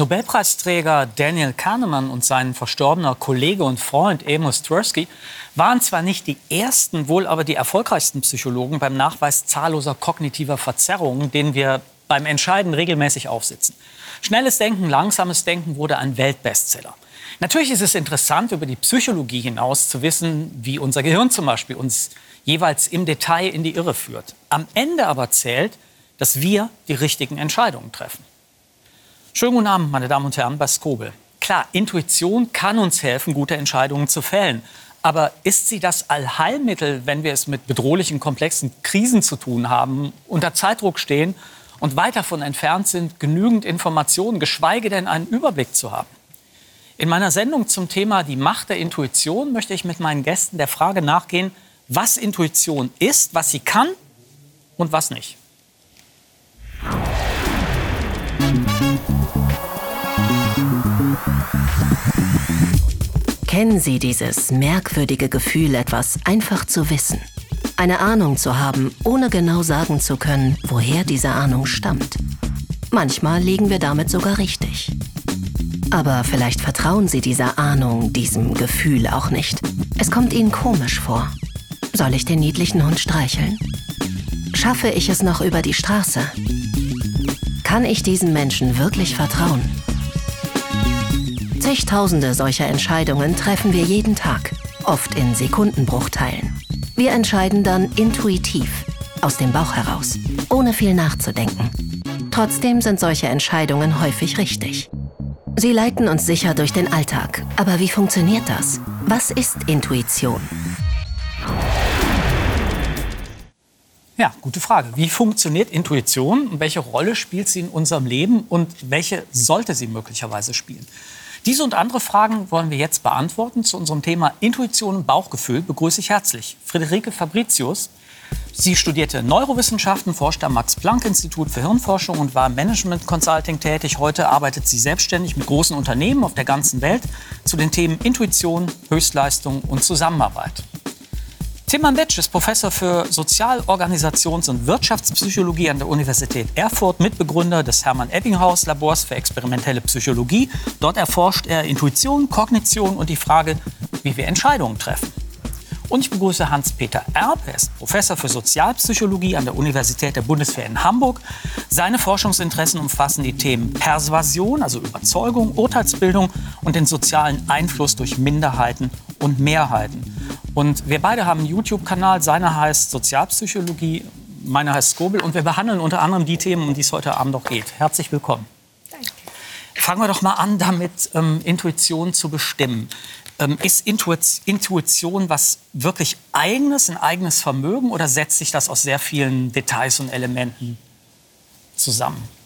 Nobelpreisträger Daniel Kahnemann und sein verstorbener Kollege und Freund Amos Tversky waren zwar nicht die ersten, wohl aber die erfolgreichsten Psychologen beim Nachweis zahlloser kognitiver Verzerrungen, denen wir beim Entscheiden regelmäßig aufsitzen. Schnelles Denken, langsames Denken wurde ein Weltbestseller. Natürlich ist es interessant, über die Psychologie hinaus zu wissen, wie unser Gehirn zum Beispiel uns jeweils im Detail in die Irre führt. Am Ende aber zählt, dass wir die richtigen Entscheidungen treffen. Schönen guten Abend, meine Damen und Herren, bei Skobel. Klar, Intuition kann uns helfen, gute Entscheidungen zu fällen. Aber ist sie das Allheilmittel, wenn wir es mit bedrohlichen, komplexen Krisen zu tun haben, unter Zeitdruck stehen und weit davon entfernt sind, genügend Informationen, geschweige denn einen Überblick zu haben? In meiner Sendung zum Thema die Macht der Intuition möchte ich mit meinen Gästen der Frage nachgehen, was Intuition ist, was sie kann und was nicht. Kennen Sie dieses merkwürdige Gefühl, etwas einfach zu wissen? Eine Ahnung zu haben, ohne genau sagen zu können, woher diese Ahnung stammt. Manchmal liegen wir damit sogar richtig. Aber vielleicht vertrauen Sie dieser Ahnung, diesem Gefühl auch nicht. Es kommt Ihnen komisch vor. Soll ich den niedlichen Hund streicheln? Schaffe ich es noch über die Straße? Kann ich diesen Menschen wirklich vertrauen? Zigtausende solcher Entscheidungen treffen wir jeden Tag, oft in Sekundenbruchteilen. Wir entscheiden dann intuitiv, aus dem Bauch heraus, ohne viel nachzudenken. Trotzdem sind solche Entscheidungen häufig richtig. Sie leiten uns sicher durch den Alltag. Aber wie funktioniert das? Was ist Intuition? Ja, gute Frage. Wie funktioniert Intuition und welche Rolle spielt sie in unserem Leben und welche sollte sie möglicherweise spielen? Diese und andere Fragen wollen wir jetzt beantworten. Zu unserem Thema Intuition und Bauchgefühl begrüße ich herzlich Friederike Fabricius. Sie studierte Neurowissenschaften, forschte am Max-Planck-Institut für Hirnforschung und war im Management Consulting tätig. Heute arbeitet sie selbstständig mit großen Unternehmen auf der ganzen Welt zu den Themen Intuition, Höchstleistung und Zusammenarbeit. Timman Betsch ist Professor für Sozial-, Organisations- und Wirtschaftspsychologie an der Universität Erfurt, Mitbegründer des Hermann-Ebbinghaus-Labors für experimentelle Psychologie. Dort erforscht er Intuition, Kognition und die Frage, wie wir Entscheidungen treffen. Und ich begrüße Hans-Peter Erb. Er ist Professor für Sozialpsychologie an der Universität der Bundeswehr in Hamburg. Seine Forschungsinteressen umfassen die Themen Persuasion, also Überzeugung, Urteilsbildung und den sozialen Einfluss durch Minderheiten und Mehrheiten. Und wir beide haben einen YouTube-Kanal. Seiner heißt Sozialpsychologie, meiner heißt Skobel. Und wir behandeln unter anderem die Themen, um die es heute Abend auch geht. Herzlich willkommen. Danke. Fangen wir doch mal an, damit ähm, Intuition zu bestimmen. Ähm, ist Intuition was wirklich eigenes, ein eigenes Vermögen oder setzt sich das aus sehr vielen Details und Elementen zusammen?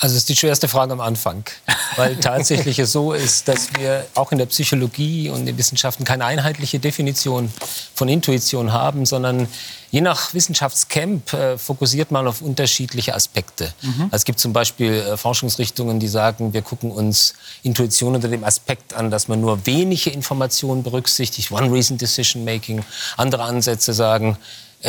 Also das ist die schwerste Frage am Anfang, weil tatsächlich es so ist, dass wir auch in der Psychologie und in den Wissenschaften keine einheitliche Definition von Intuition haben, sondern je nach Wissenschaftscamp äh, fokussiert man auf unterschiedliche Aspekte. Mhm. Also es gibt zum Beispiel äh, Forschungsrichtungen, die sagen, wir gucken uns Intuition unter dem Aspekt an, dass man nur wenige Informationen berücksichtigt, One-Reason Decision Making. Andere Ansätze sagen,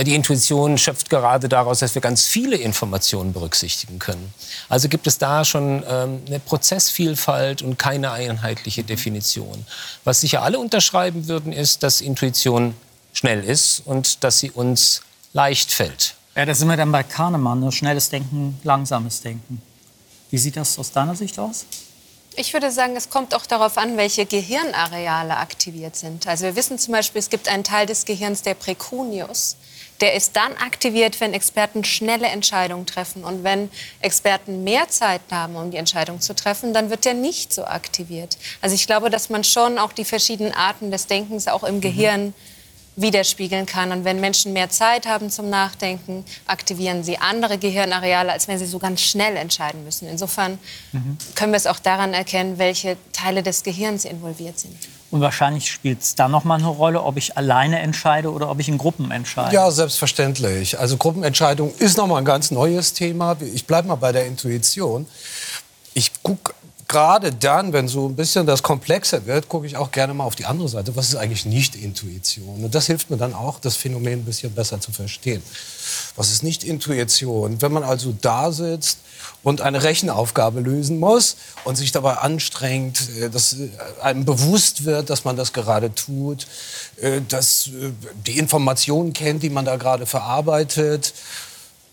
die Intuition schöpft gerade daraus, dass wir ganz viele Informationen berücksichtigen können. Also gibt es da schon ähm, eine Prozessvielfalt und keine einheitliche Definition. Was sicher alle unterschreiben würden, ist, dass Intuition schnell ist und dass sie uns leicht fällt. Ja, da sind wir dann bei Kahnemann, ne? schnelles Denken, langsames Denken. Wie sieht das aus deiner Sicht aus? Ich würde sagen, es kommt auch darauf an, welche Gehirnareale aktiviert sind. Also wir wissen zum Beispiel, es gibt einen Teil des Gehirns, der Precunius der ist dann aktiviert, wenn Experten schnelle Entscheidungen treffen. Und wenn Experten mehr Zeit haben, um die Entscheidung zu treffen, dann wird der nicht so aktiviert. Also ich glaube, dass man schon auch die verschiedenen Arten des Denkens auch im mhm. Gehirn widerspiegeln kann. Und wenn Menschen mehr Zeit haben zum Nachdenken, aktivieren sie andere Gehirnareale, als wenn sie so ganz schnell entscheiden müssen. Insofern mhm. können wir es auch daran erkennen, welche Teile des Gehirns involviert sind. Und wahrscheinlich spielt es da noch mal eine Rolle, ob ich alleine entscheide oder ob ich in Gruppen entscheide. Ja, selbstverständlich. Also Gruppenentscheidung ist noch mal ein ganz neues Thema. Ich bleibe mal bei der Intuition. Ich gucke gerade dann, wenn so ein bisschen das komplexer wird, gucke ich auch gerne mal auf die andere Seite. Was ist eigentlich nicht Intuition? Und das hilft mir dann auch, das Phänomen ein bisschen besser zu verstehen. Was ist nicht Intuition? Wenn man also da sitzt und eine Rechenaufgabe lösen muss und sich dabei anstrengt, äh, dass äh, einem bewusst wird, dass man das gerade tut, äh, dass die Informationen kennt, die man da gerade verarbeitet,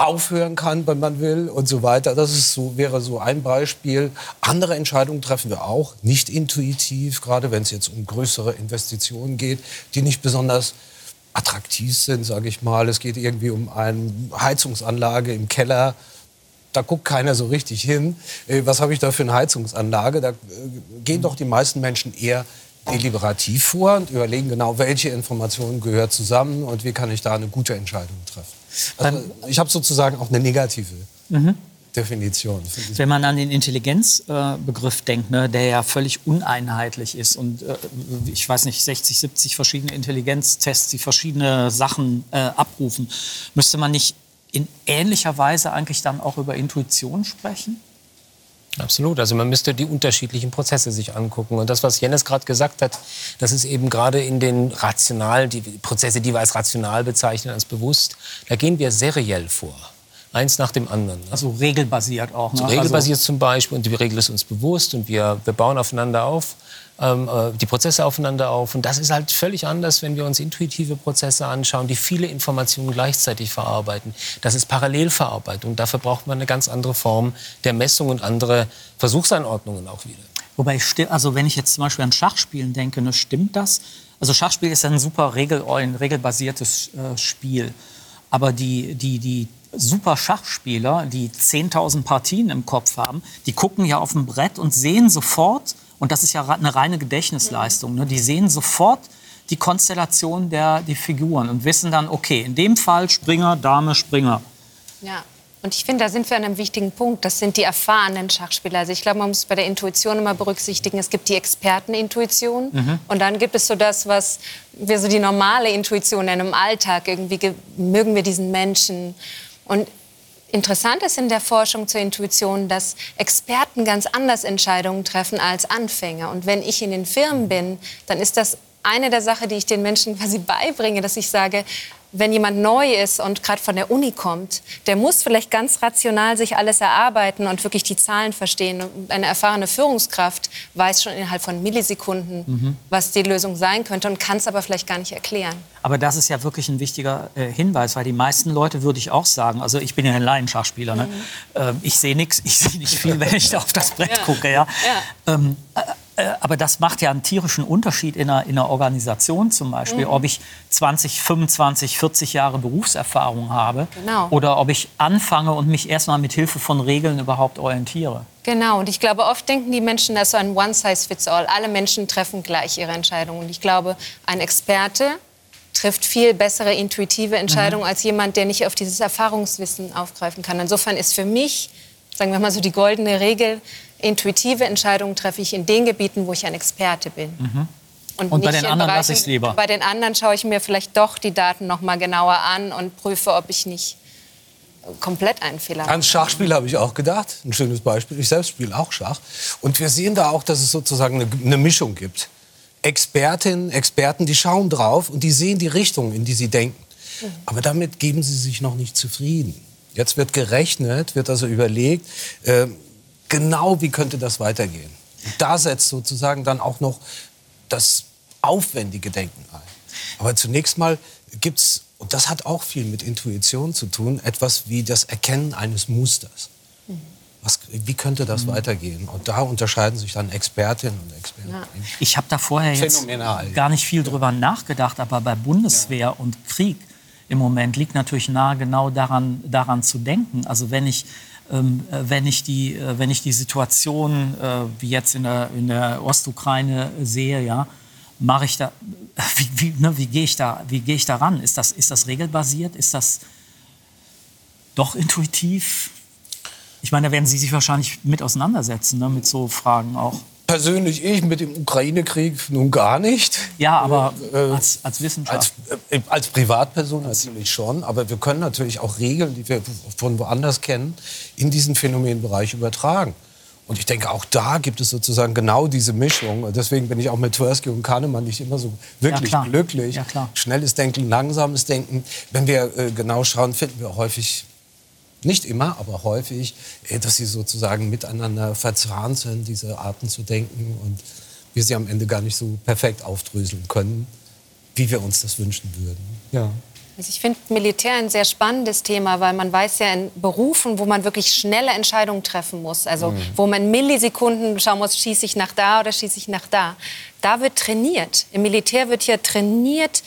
aufhören kann, wenn man will und so weiter. Das ist so, wäre so ein Beispiel. Andere Entscheidungen treffen wir auch nicht intuitiv, gerade wenn es jetzt um größere Investitionen geht, die nicht besonders attraktiv sind, sage ich mal. Es geht irgendwie um eine Heizungsanlage im Keller. Da guckt keiner so richtig hin. Äh, was habe ich da für eine Heizungsanlage? Da äh, gehen doch die meisten Menschen eher deliberativ vor und überlegen genau, welche Informationen gehört zusammen und wie kann ich da eine gute Entscheidung treffen. Also ich habe sozusagen auch eine negative mhm. Definition. Wenn man an den Intelligenzbegriff äh, denkt, ne, der ja völlig uneinheitlich ist und äh, ich weiß nicht, 60, 70 verschiedene Intelligenztests, die verschiedene Sachen äh, abrufen, müsste man nicht in ähnlicher Weise eigentlich dann auch über Intuition sprechen? Absolut. Also man müsste die unterschiedlichen Prozesse sich angucken. Und das, was Jennes gerade gesagt hat, das ist eben gerade in den rationalen, die Prozesse, die wir als rational bezeichnen, als bewusst, da gehen wir seriell vor. Eins nach dem anderen. Ne? Also regelbasiert auch. Ne? So regelbasiert also zum Beispiel. Und die Regel ist uns bewusst und wir, wir bauen aufeinander auf ähm, äh, die Prozesse aufeinander auf. Und das ist halt völlig anders, wenn wir uns intuitive Prozesse anschauen, die viele Informationen gleichzeitig verarbeiten. Das ist Parallelverarbeitung. Dafür braucht man eine ganz andere Form der Messung und andere Versuchsanordnungen auch wieder. Wobei, also wenn ich jetzt zum Beispiel an Schachspielen denke, ne, stimmt das? Also Schachspiel ist ein super regel ein regelbasiertes äh, Spiel. Aber die, die, die super Schachspieler, die 10.000 Partien im Kopf haben, die gucken ja auf dem Brett und sehen sofort, und das ist ja eine reine Gedächtnisleistung. Ne? Die sehen sofort die Konstellation der die Figuren und wissen dann, okay, in dem Fall Springer, Dame, Springer. Ja. Und ich finde, da sind wir an einem wichtigen Punkt. Das sind die erfahrenen Schachspieler. Also ich glaube, man muss bei der Intuition immer berücksichtigen, es gibt die Expertenintuition mhm. und dann gibt es so das, was wir so die normale Intuition nennen im Alltag. Irgendwie mögen wir diesen Menschen. Und Interessant ist in der Forschung zur Intuition, dass Experten ganz anders Entscheidungen treffen als Anfänger. Und wenn ich in den Firmen bin, dann ist das eine der Sachen, die ich den Menschen quasi beibringe, dass ich sage, wenn jemand neu ist und gerade von der Uni kommt, der muss vielleicht ganz rational sich alles erarbeiten und wirklich die Zahlen verstehen. Und eine erfahrene Führungskraft weiß schon innerhalb von Millisekunden, mhm. was die Lösung sein könnte und kann es aber vielleicht gar nicht erklären. Aber das ist ja wirklich ein wichtiger äh, Hinweis, weil die meisten Leute, würde ich auch sagen, also ich bin ja ein Laienschachspieler, ne? Mhm. Äh, ich sehe nichts, ich sehe nicht viel, wenn ich da auf das Brett ja. gucke. Ja? ja. Ähm, äh, äh, aber das macht ja einen tierischen Unterschied in einer, in einer Organisation zum Beispiel, mhm. ob ich 20, 25, 40 Jahre Berufserfahrung habe genau. oder ob ich anfange und mich erstmal mit Hilfe von Regeln überhaupt orientiere. Genau, und ich glaube, oft denken die Menschen, dass so ein One-Size-Fits-all. Alle Menschen treffen gleich ihre Entscheidungen. Und ich glaube, ein Experte trifft viel bessere intuitive Entscheidungen mhm. als jemand, der nicht auf dieses Erfahrungswissen aufgreifen kann. Insofern ist für mich, sagen wir mal so, die goldene Regel, intuitive Entscheidungen treffe ich in den Gebieten, wo ich ein Experte bin. Mhm. Und, und bei den anderen lasse ich es lieber. Bei den anderen schaue ich mir vielleicht doch die Daten noch mal genauer an und prüfe, ob ich nicht komplett einen Fehler habe. Ans Schachspiel habe ich auch gedacht. Ein schönes Beispiel. Ich selbst spiele auch Schach. Und wir sehen da auch, dass es sozusagen eine, eine Mischung gibt. Expertinnen, Experten, die schauen drauf und die sehen die Richtung, in die sie denken. Mhm. Aber damit geben sie sich noch nicht zufrieden. Jetzt wird gerechnet, wird also überlegt, äh, genau, wie könnte das weitergehen. Und da setzt sozusagen dann auch noch das aufwendige Denken ein. Aber zunächst mal gibt es, und das hat auch viel mit Intuition zu tun, etwas wie das Erkennen eines Musters. Was, wie könnte das mhm. weitergehen? Und da unterscheiden sich dann Expertinnen und Experten. Ja. Ich habe da vorher jetzt gar nicht viel drüber nachgedacht, aber bei Bundeswehr ja. und Krieg im Moment liegt natürlich nahe, genau daran, daran zu denken. Also wenn ich wenn, ich die, äh, wenn ich die Situation äh, wie jetzt in der, in der Ostukraine sehe, ja, mache ich da, wie, wie, ne, wie gehe ich da, wie gehe ich da ran? Ist das, ist das regelbasiert? Ist das doch intuitiv? Ich meine, da werden Sie sich wahrscheinlich mit auseinandersetzen, ne, mit so Fragen auch persönlich ich mit dem Ukraine-Krieg nun gar nicht. Ja, aber äh, als, als Wissenschaftler. Als, äh, als Privatperson natürlich schon. Aber wir können natürlich auch Regeln, die wir von woanders kennen, in diesen Phänomenbereich übertragen. Und ich denke, auch da gibt es sozusagen genau diese Mischung. Deswegen bin ich auch mit Tversky und Kahnemann nicht immer so wirklich klar. glücklich. Ja. Schnelles Denken, langsames Denken. Wenn wir äh, genau schauen, finden wir häufig, nicht immer, aber häufig, äh, dass sie sozusagen miteinander verzahnt sind, diese Arten zu denken. Und wir sie am Ende gar nicht so perfekt aufdröseln können, wie wir uns das wünschen würden. Ja. Also ich finde Militär ein sehr spannendes Thema, weil man weiß ja in Berufen, wo man wirklich schnelle Entscheidungen treffen muss, also wo man Millisekunden schauen muss, schieße ich nach da oder schieße ich nach da. Da wird trainiert. Im Militär wird hier trainiert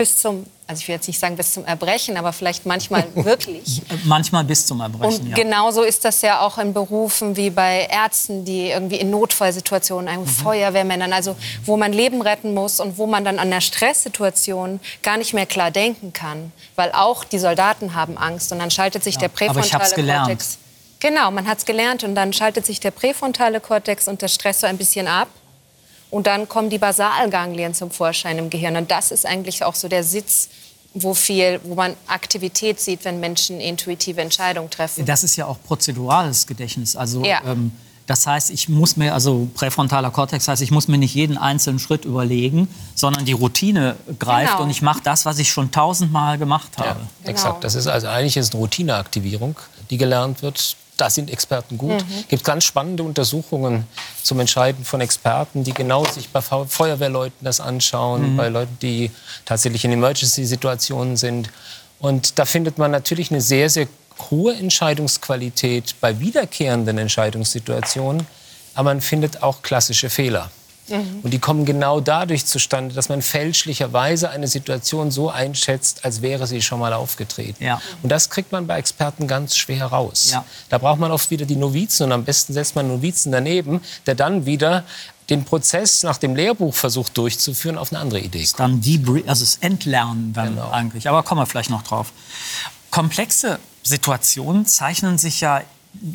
bis zum, also ich will jetzt nicht sagen bis zum Erbrechen, aber vielleicht manchmal wirklich. Manchmal bis zum Erbrechen, Und ja. genauso ist das ja auch in Berufen wie bei Ärzten, die irgendwie in Notfallsituationen, ein Feuerwehrmännern, also wo man Leben retten muss und wo man dann an einer Stresssituation gar nicht mehr klar denken kann, weil auch die Soldaten haben Angst und dann schaltet sich der aber ich präfrontale. Kortex. Genau, man hat es gelernt und dann schaltet sich der präfrontale Kortex und der Stress so ein bisschen ab. Und dann kommen die Basalganglien zum Vorschein im Gehirn. Und das ist eigentlich auch so der Sitz, wo, viel, wo man Aktivität sieht, wenn Menschen intuitive Entscheidungen treffen. Das ist ja auch prozedurales Gedächtnis. Also Ja. ähm, das heißt, ich muss mir, also präfrontaler Kortex heißt, ich muss mir nicht jeden einzelnen Schritt überlegen, sondern die Routine greift Genau. und ich mache das, was ich schon tausendmal gemacht Ja, habe. Genau. exakt. Das ist also eigentlich ist eine Routineaktivierung, die gelernt wird. Da sind Experten gut. Mhm. Es gibt ganz spannende Untersuchungen zum Entscheiden von Experten, die genau sich bei Feu- Feuerwehrleuten das anschauen, bei Leuten, die tatsächlich in Emergency-Situationen sind. Und da findet man natürlich eine sehr, sehr hohe Entscheidungsqualität bei wiederkehrenden Entscheidungssituationen, aber man findet auch klassische Fehler. Und die kommen genau dadurch zustande, dass man fälschlicherweise eine Situation so einschätzt, als wäre sie schon mal aufgetreten. Ja. Und das kriegt man bei Experten ganz schwer raus. Ja. Da braucht man oft wieder die Novizen und am besten setzt man einen Novizen daneben, der dann wieder den Prozess nach dem Lehrbuch versucht durchzuführen, auf eine andere Idee kommt. Dann Debris, also das Entlernen dann Genau. eigentlich. Aber kommen wir vielleicht noch drauf. Komplexe Situationen zeichnen sich ja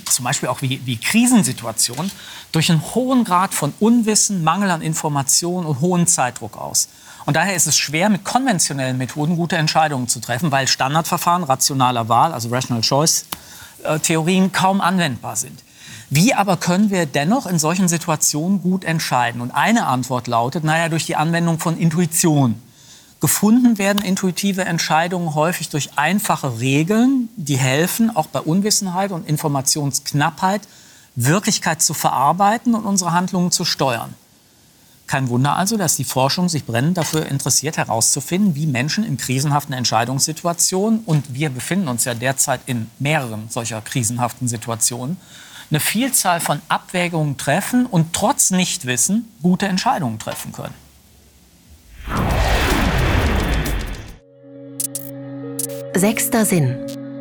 zum Beispiel auch wie, wie Krisensituationen durch einen hohen Grad von Unwissen, Mangel an Informationen und hohen Zeitdruck aus. Und daher ist es schwer, mit konventionellen Methoden gute Entscheidungen zu treffen, weil Standardverfahren rationaler Wahl, also Rational Choice äh, Theorien, kaum anwendbar sind. Wie aber können wir dennoch in solchen Situationen gut entscheiden? Und eine Antwort lautet, naja, durch die Anwendung von Intuition. Gefunden werden intuitive Entscheidungen häufig durch einfache Regeln, die helfen, auch bei Unwissenheit und Informationsknappheit Wirklichkeit zu verarbeiten und unsere Handlungen zu steuern. Kein Wunder also, dass die Forschung sich brennend dafür interessiert, herauszufinden, wie Menschen in krisenhaften Entscheidungssituationen, und wir befinden uns ja derzeit in mehreren solcher krisenhaften Situationen, eine Vielzahl von Abwägungen treffen und trotz Nichtwissen gute Entscheidungen treffen können. Sechster Sinn,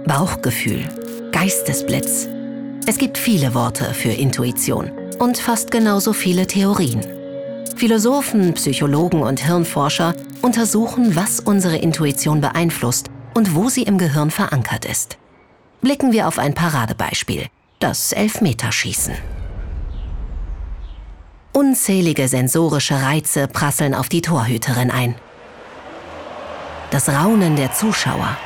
Bauchgefühl, Geistesblitz. Es gibt viele Worte für Intuition und fast genauso viele Theorien. Philosophen, Psychologen und Hirnforscher untersuchen, was unsere Intuition beeinflusst und wo sie im Gehirn verankert ist. Blicken wir auf ein Paradebeispiel, das Elfmeterschießen. Unzählige sensorische Reize prasseln auf die Torhüterin ein. Das Raunen der Zuschauer,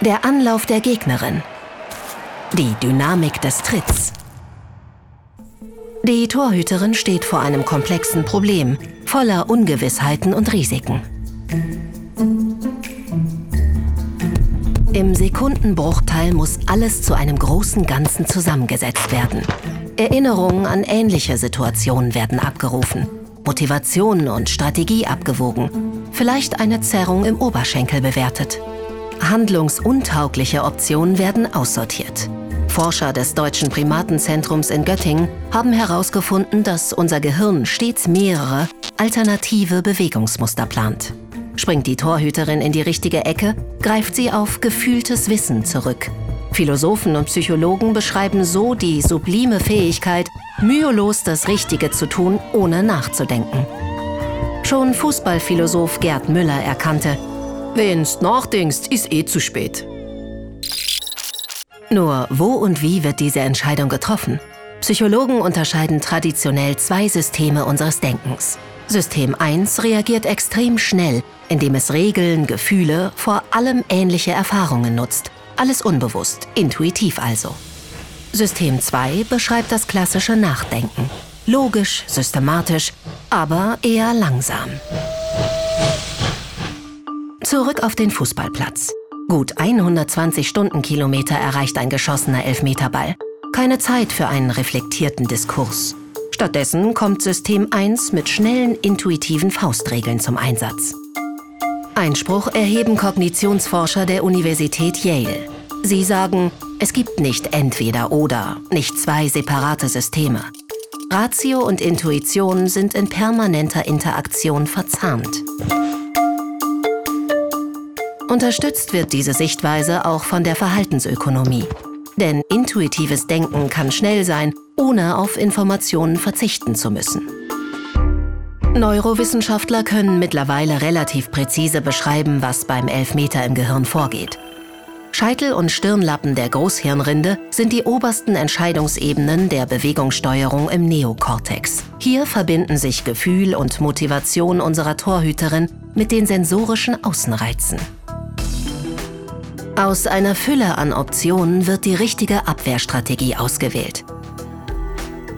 der Anlauf der Gegnerin. Die Dynamik des Tritts. Die Torhüterin steht vor einem komplexen Problem, voller Ungewissheiten und Risiken. Im Sekundenbruchteil muss alles zu einem großen Ganzen zusammengesetzt werden. Erinnerungen an ähnliche Situationen werden abgerufen, Motivation und Strategie abgewogen, vielleicht eine Zerrung im Oberschenkel bewertet. Handlungsuntaugliche Optionen werden aussortiert. Forscher des Deutschen Primatenzentrums in Göttingen haben herausgefunden, dass unser Gehirn stets mehrere alternative Bewegungsmuster plant. Springt die Torhüterin in die richtige Ecke, greift sie auf gefühltes Wissen zurück. Philosophen und Psychologen beschreiben so die sublime Fähigkeit, mühelos das Richtige zu tun, ohne nachzudenken. Schon Fußballphilosoph Gerd Müller erkannte, wenn's nachdenkst, ist eh zu spät. Nur wo und wie wird diese Entscheidung getroffen? Psychologen unterscheiden traditionell zwei Systeme unseres Denkens. System 1 reagiert extrem schnell, indem es Regeln, Gefühle, vor allem ähnliche Erfahrungen nutzt. Alles unbewusst, intuitiv also. System 2 beschreibt das klassische Nachdenken. Logisch, systematisch, aber eher langsam. Zurück auf den Fußballplatz. Gut 120 Stundenkilometer erreicht ein geschossener Elfmeterball. Keine Zeit für einen reflektierten Diskurs. Stattdessen kommt System 1 mit schnellen, intuitiven Faustregeln zum Einsatz. Einspruch erheben Kognitionsforscher der Universität Yale. Sie sagen, es gibt nicht entweder oder, nicht zwei separate Systeme. Ratio und Intuition sind in permanenter Interaktion verzahnt. Unterstützt wird diese Sichtweise auch von der Verhaltensökonomie. Denn intuitives Denken kann schnell sein, ohne auf Informationen verzichten zu müssen. Neurowissenschaftler können mittlerweile relativ präzise beschreiben, was beim Elfmeter im Gehirn vorgeht. Scheitel und Stirnlappen der Großhirnrinde sind die obersten Entscheidungsebenen der Bewegungssteuerung im Neokortex. Hier verbinden sich Gefühl und Motivation unserer Torhüterin mit den sensorischen Außenreizen. Aus einer Fülle an Optionen wird die richtige Abwehrstrategie ausgewählt.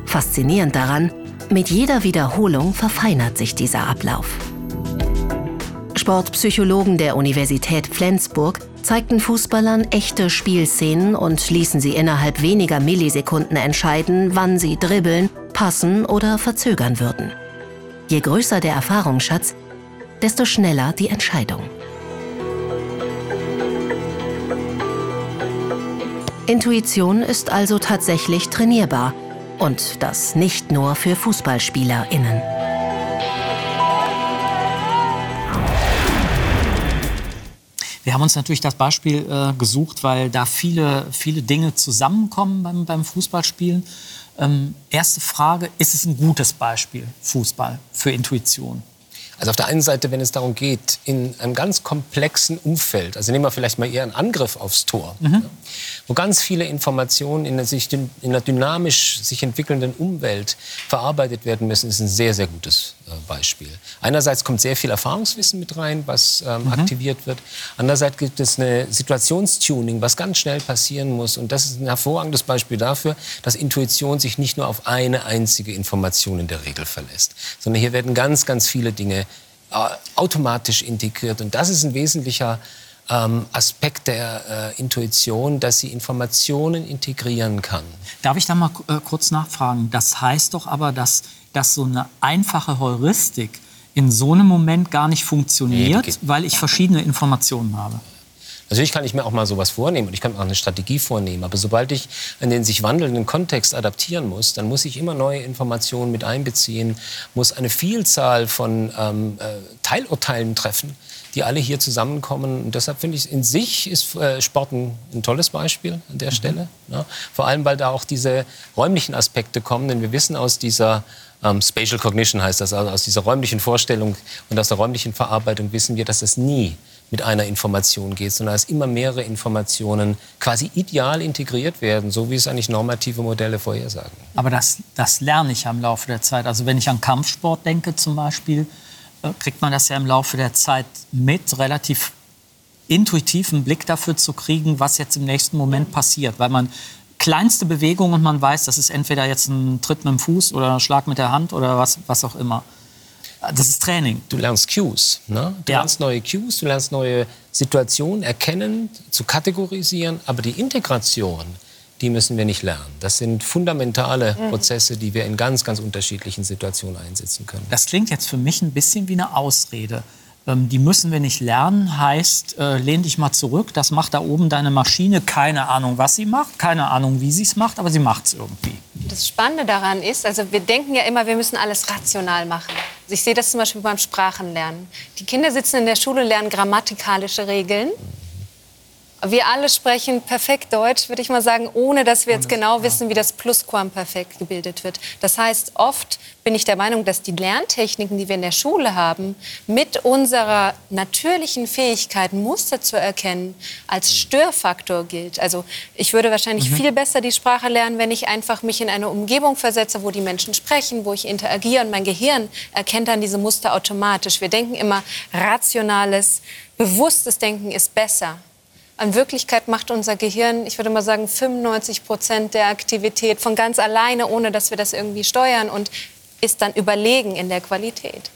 Faszinierend daran, mit jeder Wiederholung verfeinert sich dieser Ablauf. Sportpsychologen der Universität Flensburg zeigten Fußballern echte Spielszenen und ließen sie innerhalb weniger Millisekunden entscheiden, wann sie dribbeln, passen oder verzögern würden. Je größer der Erfahrungsschatz, desto schneller die Entscheidung. Intuition ist also tatsächlich trainierbar und das nicht nur für Fußballspielerinnen. Wir haben uns natürlich das Beispiel äh, gesucht, weil da viele, viele Dinge zusammenkommen beim, beim Fußballspielen. Ähm, erste Frage, ist es ein gutes Beispiel, Fußball, für Intuition? Also auf der einen Seite, wenn es darum geht, in einem ganz komplexen Umfeld, also nehmen wir vielleicht mal eher einen Angriff aufs Tor, mhm. ja, wo ganz viele Informationen in, sich, in einer dynamisch sich entwickelnden Umwelt verarbeitet werden müssen, ist ein sehr, sehr gutes Beispiel. Einerseits kommt sehr viel Erfahrungswissen mit rein, was ähm, mhm. aktiviert wird. Andererseits gibt es eine Situationstuning, was ganz schnell passieren muss. Und das ist ein hervorragendes Beispiel dafür, dass Intuition sich nicht nur auf eine einzige Information in der Regel verlässt, sondern hier werden ganz, ganz viele Dinge äh, automatisch integriert. Und das ist ein wesentlicher ähm, Aspekt der äh, Intuition, dass sie Informationen integrieren kann. Darf ich da mal äh, kurz nachfragen? Das heißt doch aber, dass, dass so eine einfache Heuristik in so einem Moment gar nicht funktioniert, nee, weil ich verschiedene Informationen habe. Natürlich kann ich mir auch mal sowas vornehmen und ich kann mir auch eine Strategie vornehmen. Aber sobald ich in den sich wandelnden Kontext adaptieren muss, dann muss ich immer neue Informationen mit einbeziehen, muss eine Vielzahl von ähm, äh, Teilurteilen treffen, die alle hier zusammenkommen. Und deshalb finde ich, in sich ist äh, Sport ein, ein, tolles Beispiel an der mhm. Stelle. Ja. Vor allem, weil da auch diese räumlichen Aspekte kommen. Denn wir wissen aus dieser ähm, Spatial Cognition heißt das, also aus dieser räumlichen Vorstellung und aus der räumlichen Verarbeitung wissen wir, dass es nie mit einer Information geht, sondern dass immer mehrere Informationen quasi ideal integriert werden, so wie es eigentlich normative Modelle vorhersagen. Aber das, das lerne ich ja im Laufe der Zeit. Also wenn ich an Kampfsport denke zum Beispiel, äh, kriegt man das ja im Laufe der Zeit mit, relativ intuitiven Blick dafür zu kriegen, was jetzt im nächsten Moment passiert, weil man kleinste Bewegung und man weiß, das ist entweder jetzt ein Tritt mit dem Fuß oder ein Schlag mit der Hand oder was, was auch immer. Das ist Training. Du lernst Cues. Ne? Du ja. lernst neue Cues, du lernst neue Situationen erkennen, zu kategorisieren. Aber die Integration, die müssen wir nicht lernen. Das sind fundamentale mhm. Prozesse, die wir in ganz, ganz unterschiedlichen Situationen einsetzen können. Das klingt jetzt für mich ein bisschen wie eine Ausrede. Ähm, die müssen wir nicht lernen, heißt, äh, lehn dich mal zurück, das macht da oben deine Maschine, keine Ahnung, was sie macht, keine Ahnung, wie sie es macht, aber sie macht es irgendwie. Das Spannende daran ist, also wir denken ja immer, wir müssen alles rational machen. Ich sehe das zum Beispiel beim Sprachenlernen. Die Kinder sitzen in der Schule, lernen grammatikalische Regeln wir alle sprechen perfekt Deutsch, würde ich mal sagen, ohne dass wir jetzt genau wissen, wie das Plusquamperfekt gebildet wird. Das heißt, oft bin ich der Meinung, dass die Lerntechniken, die wir in der Schule haben, mit unserer natürlichen Fähigkeit, Muster zu erkennen, als Störfaktor gilt. Also ich würde wahrscheinlich mhm. viel besser die Sprache lernen, wenn ich einfach mich in eine Umgebung versetze, wo die Menschen sprechen, wo ich interagiere und mein Gehirn erkennt dann diese Muster automatisch. Wir denken immer, rationales, bewusstes Denken ist besser. In Wirklichkeit macht unser Gehirn, ich würde mal sagen, 95 Prozent der Aktivität von ganz alleine, ohne dass wir das irgendwie steuern und ist dann überlegen in der Qualität.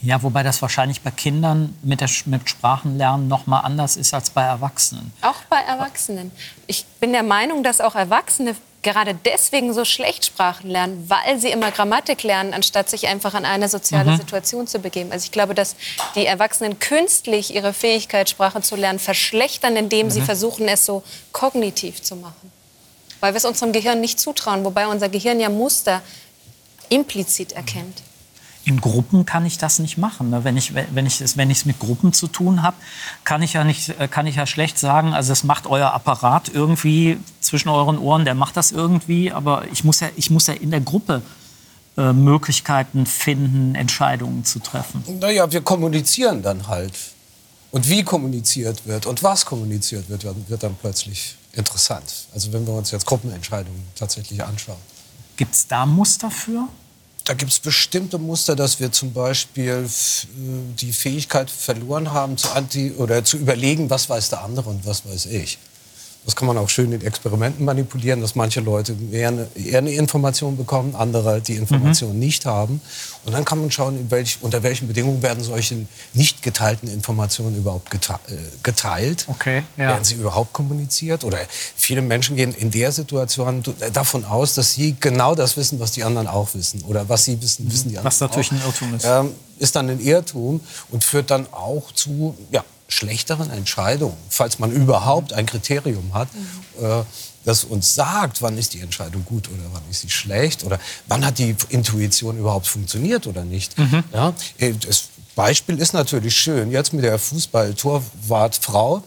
Ja, wobei das wahrscheinlich bei Kindern mit, der, mit Sprachenlernen noch mal anders ist als bei Erwachsenen. Auch bei Erwachsenen. Ich bin der Meinung, dass auch Erwachsene gerade deswegen so schlecht Sprachen lernen, weil sie immer Grammatik lernen, anstatt sich einfach an eine soziale mhm. Situation zu begeben. Also ich glaube, dass die Erwachsenen künstlich ihre Fähigkeit, Sprache zu lernen, verschlechtern, indem mhm. sie versuchen, es so kognitiv zu machen. Weil wir es unserem Gehirn nicht zutrauen, wobei unser Gehirn ja Muster implizit erkennt in Gruppen kann ich das nicht machen. Ne? Wenn ich wenn ich es wenn ich es mit Gruppen zu tun habe, kann ich ja nicht äh, kann ich ja schlecht sagen, also es macht euer Apparat irgendwie zwischen euren Ohren, der macht das irgendwie, aber ich muss ja ich muss ja in der Gruppe äh, Möglichkeiten finden, Entscheidungen zu treffen. Naja, wir kommunizieren dann halt. Und wie kommuniziert wird und was kommuniziert wird, wird dann plötzlich interessant. Also wenn wir uns jetzt Gruppenentscheidungen tatsächlich anschauen. Gibt es da Muster für? Da gibt es bestimmte Muster, dass wir zum Beispiel äh, die Fähigkeit verloren haben, zu, anti oder zu überlegen, was weiß der andere und was weiß ich. Das kann man auch schön in Experimenten manipulieren, dass manche Leute eher eine, eher eine Information bekommen, andere die Information mhm. nicht haben. Und dann kann man schauen, welch, unter welchen Bedingungen werden solche nicht geteilten Informationen überhaupt äh, geteilt. Okay, ja. Werden sie überhaupt kommuniziert? Oder viele Menschen gehen in der Situation davon aus, dass sie genau das wissen, was die anderen auch wissen. Oder was sie wissen, wissen die anderen Was natürlich auch. ein Irrtum ist. Ähm, ist dann ein Irrtum und führt dann auch zu ja, schlechteren Entscheidungen, falls man überhaupt ein Kriterium hat, mhm. äh, das uns sagt, wann ist die Entscheidung gut oder wann ist sie schlecht oder wann hat die Intuition überhaupt funktioniert oder nicht. Mhm. Ja, äh, das Beispiel ist natürlich schön, jetzt mit der Fußball-Torwartfrau.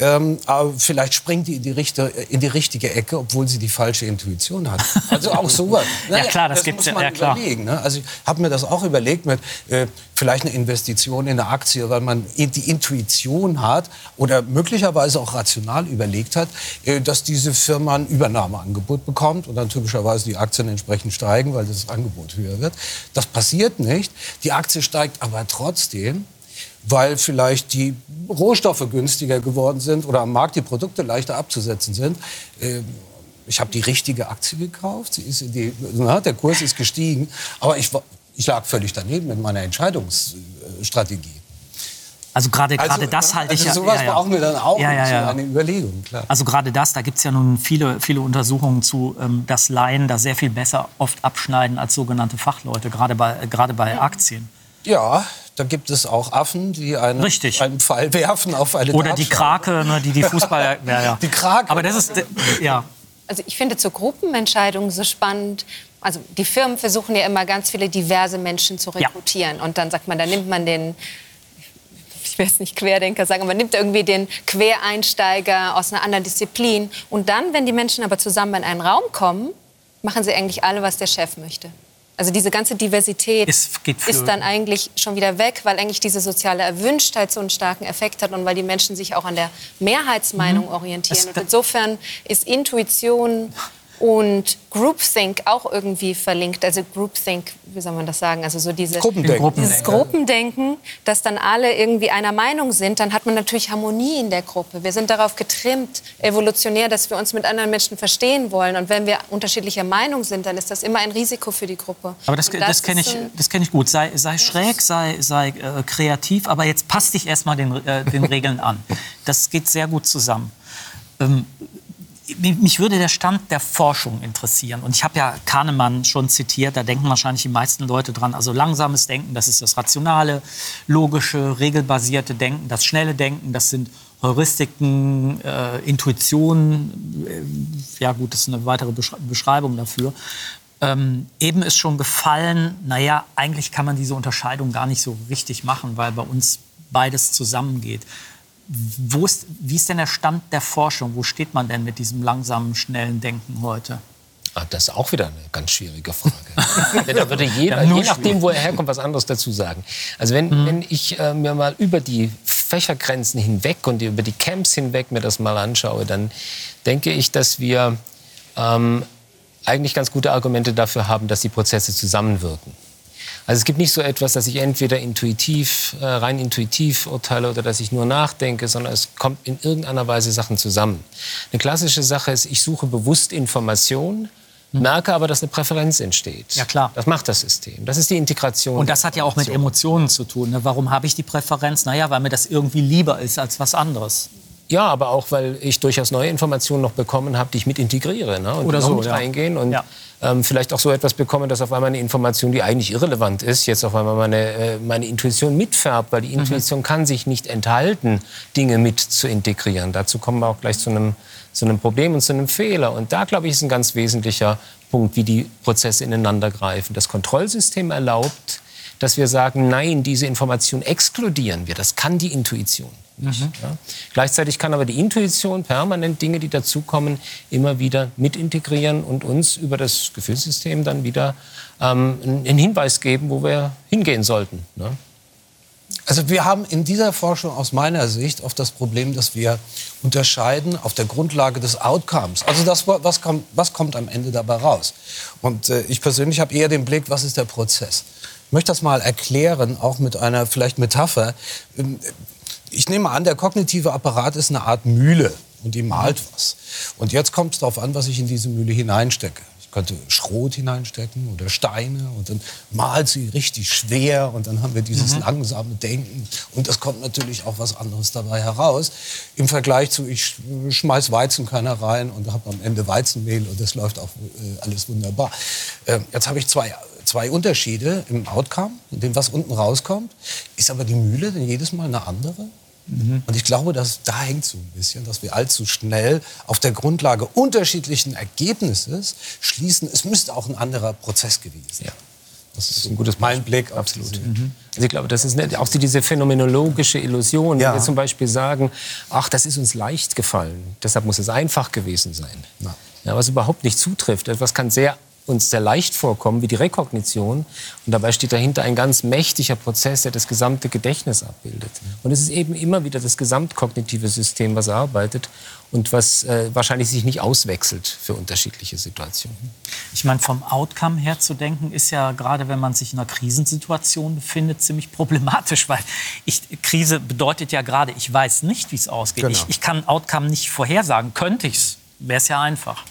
Ähm, aber vielleicht springt die in die, Richte, in die richtige Ecke, obwohl sie die falsche Intuition hat. Also auch sowas. Naja, ja klar, das, das gibt's muss man ja, klar. überlegen. Ne? Also ich habe mir das auch überlegt mit äh, vielleicht eine Investition in eine Aktie, weil man die Intuition hat oder möglicherweise auch rational überlegt hat, äh, dass diese Firma ein Übernahmeangebot bekommt und dann typischerweise die Aktien entsprechend steigen, weil das Angebot höher wird. Das passiert nicht. Die Aktie steigt aber trotzdem weil vielleicht die Rohstoffe günstiger geworden sind oder am Markt die Produkte leichter abzusetzen sind. Ähm, ich habe die richtige Aktie gekauft, die, na, der Kurs ist gestiegen, aber ich, ich lag völlig daneben in meiner Entscheidungsstrategie. Also gerade also, das halte also ich sowas ja. Sowas brauchen wir dann auch ja, ja, ja. eine Überlegung, klar. Also gerade das, da gibt es ja nun viele, viele Untersuchungen zu, ähm, dass Laien da sehr viel besser oft abschneiden als sogenannte Fachleute, gerade bei, gerade bei Aktien. Ja, da gibt es auch Affen, die einen, Richtig. einen Pfeil werfen auf eine Oder die Krake, ne, die die Fußballer... ja, ja. Die Krake. Aber das ist... Ja. Also ich finde zur Gruppenentscheidung so spannend. Also die Firmen versuchen ja immer ganz viele diverse Menschen zu rekrutieren. Ja. Und dann sagt man, da nimmt man den ich will es nicht Querdenker sagen, man nimmt irgendwie den Quereinsteiger aus einer anderen Disziplin. Und dann, wenn die Menschen aber zusammen in einen Raum kommen, machen sie eigentlich alle, was der Chef möchte. Also diese ganze Diversität ist, ist, dann eigentlich schon wieder weg, weil eigentlich diese soziale Erwünschtheit so einen starken Effekt hat und weil die Menschen sich auch an der Mehrheitsmeinung mhm. orientieren. Und insofern ist Intuition und Groupthink auch irgendwie verlinkt. Also Groupthink, wie soll man das sagen? Also so diese, Gruppendenken. dieses Gruppendenken, dass dann alle irgendwie einer Meinung sind, dann hat man natürlich Harmonie in der Gruppe. Wir sind darauf getrimmt, evolutionär, dass wir uns mit anderen Menschen verstehen wollen. Und wenn wir unterschiedlicher Meinung sind, dann ist das immer ein Risiko für die Gruppe. Aber das, das, das kenne ich, kenn ich gut. Sei, sei schräg, sei, sei äh, kreativ, aber jetzt passt dich erst mal den, äh, den Regeln an. Das geht sehr gut zusammen. Ähm, mich würde der Stand der Forschung interessieren. Und ich habe ja Kahnemann schon zitiert, da denken wahrscheinlich die meisten Leute dran. Also langsames Denken, das ist das rationale, logische, regelbasierte Denken, das schnelle Denken, das sind Heuristiken, äh, Intuitionen. Äh, ja gut, das ist eine weitere Beschreibung dafür. Ähm, eben ist schon gefallen, naja, eigentlich kann man diese Unterscheidung gar nicht so richtig machen, weil bei uns beides zusammengeht. Wo ist, wie ist denn der Stand der Forschung? Wo steht man denn mit diesem langsamen, schnellen Denken heute? Ah, das ist auch wieder eine ganz schwierige Frage. da würde jeder, ja, je nachdem, wo er herkommt, was anderes dazu sagen. Also wenn, mhm. wenn ich äh, mir mal über die Fächergrenzen hinweg und über die Camps hinweg mir das mal anschaue, dann denke ich, dass wir ähm, eigentlich ganz gute Argumente dafür haben, dass die Prozesse zusammenwirken. Also es gibt nicht so etwas, dass ich entweder intuitiv, äh, rein intuitiv urteile oder dass ich nur nachdenke, sondern es kommt in irgendeiner Weise Sachen zusammen. Eine klassische Sache ist, ich suche bewusst Informationen, merke aber, dass eine Präferenz entsteht. Ja, klar. Das macht das System. Das ist die Integration. Und das hat ja auch mit Emotionen zu tun. Ne? Warum habe ich die Präferenz? Naja, weil mir das irgendwie lieber ist als was anderes. Ja, aber auch, weil ich durchaus neue Informationen noch bekommen habe, die ich mit integriere. Ne? Und Oder so, mit ja. reingehen und Ja. Ähm, vielleicht auch so etwas bekommen, dass auf einmal eine Information, die eigentlich irrelevant ist, jetzt auf einmal meine, äh, meine Intuition mitfärbt, weil die Mhm. Intuition kann sich nicht enthalten, Dinge mit zu integrieren. Dazu kommen wir auch gleich zu einem, zu einem Problem und zu einem Fehler. Und da, glaube ich, ist ein ganz wesentlicher Punkt, wie die Prozesse ineinander greifen. Das Kontrollsystem erlaubt, dass wir sagen, nein, diese Information exkludieren wir. Das kann die Intuition. nicht. Ja. Gleichzeitig kann aber die Intuition permanent Dinge, die dazukommen, immer wieder mit integrieren und uns über das Gefühlssystem dann wieder ähm, einen Hinweis geben, wo wir hingehen sollten. Ne? Also wir haben in dieser Forschung aus meiner Sicht oft das Problem, dass wir unterscheiden auf der Grundlage des Outcomes. Also das, was, kommt, was kommt am Ende dabei raus? Und äh, ich persönlich habe eher den Blick, was ist der Prozess? Ich möchte das mal erklären, auch mit einer vielleicht Metapher. Ähm, Ich nehme an, der kognitive Apparat ist eine Art Mühle und die malt was. Und jetzt kommt es darauf an, was ich in diese Mühle hineinstecke. Ich könnte Schrot hineinstecken oder Steine und dann malt sie richtig schwer und dann haben wir dieses langsame Denken und es kommt natürlich auch was anderes dabei heraus. Im Vergleich zu, ich sch- schmeiß Weizenkörner rein und habe am Ende Weizenmehl und das läuft auch äh, alles wunderbar. Ähm, jetzt habe ich zwei, zwei Unterschiede im Outcome, in dem was unten rauskommt. Ist aber die Mühle denn jedes Mal eine andere? Und ich glaube, dass da hängt so ein bisschen, dass wir allzu schnell auf der Grundlage unterschiedlichen Ergebnisses schließen, es müsste auch ein anderer Prozess gewesen sein. Ja. Das ist ein gutes mein Blick Absolut. diese- Also ich glaube, das ist nicht, auch diese phänomenologische Illusion, Ja. wenn wir zum Beispiel sagen, ach, das ist uns leicht gefallen, deshalb muss es einfach gewesen sein. Ja. Ja, was überhaupt nicht zutrifft. Etwas kann sehr, uns sehr leicht vorkommen, wie die Rekognition. Und dabei steht dahinter ein ganz mächtiger Prozess, der das gesamte Gedächtnis abbildet. Und es ist eben immer wieder das gesamtkognitive System, was arbeitet und was äh, wahrscheinlich sich nicht auswechselt für unterschiedliche Situationen. Ich meine, vom Outcome her zu denken, ist ja gerade, wenn man sich in einer Krisensituation befindet, ziemlich problematisch, weil ich, Krise bedeutet ja gerade, ich weiß nicht, wie es ausgeht. Genau. Ich, ich kann Outcome nicht vorhersagen. Könnte ich es, wäre es ja einfach.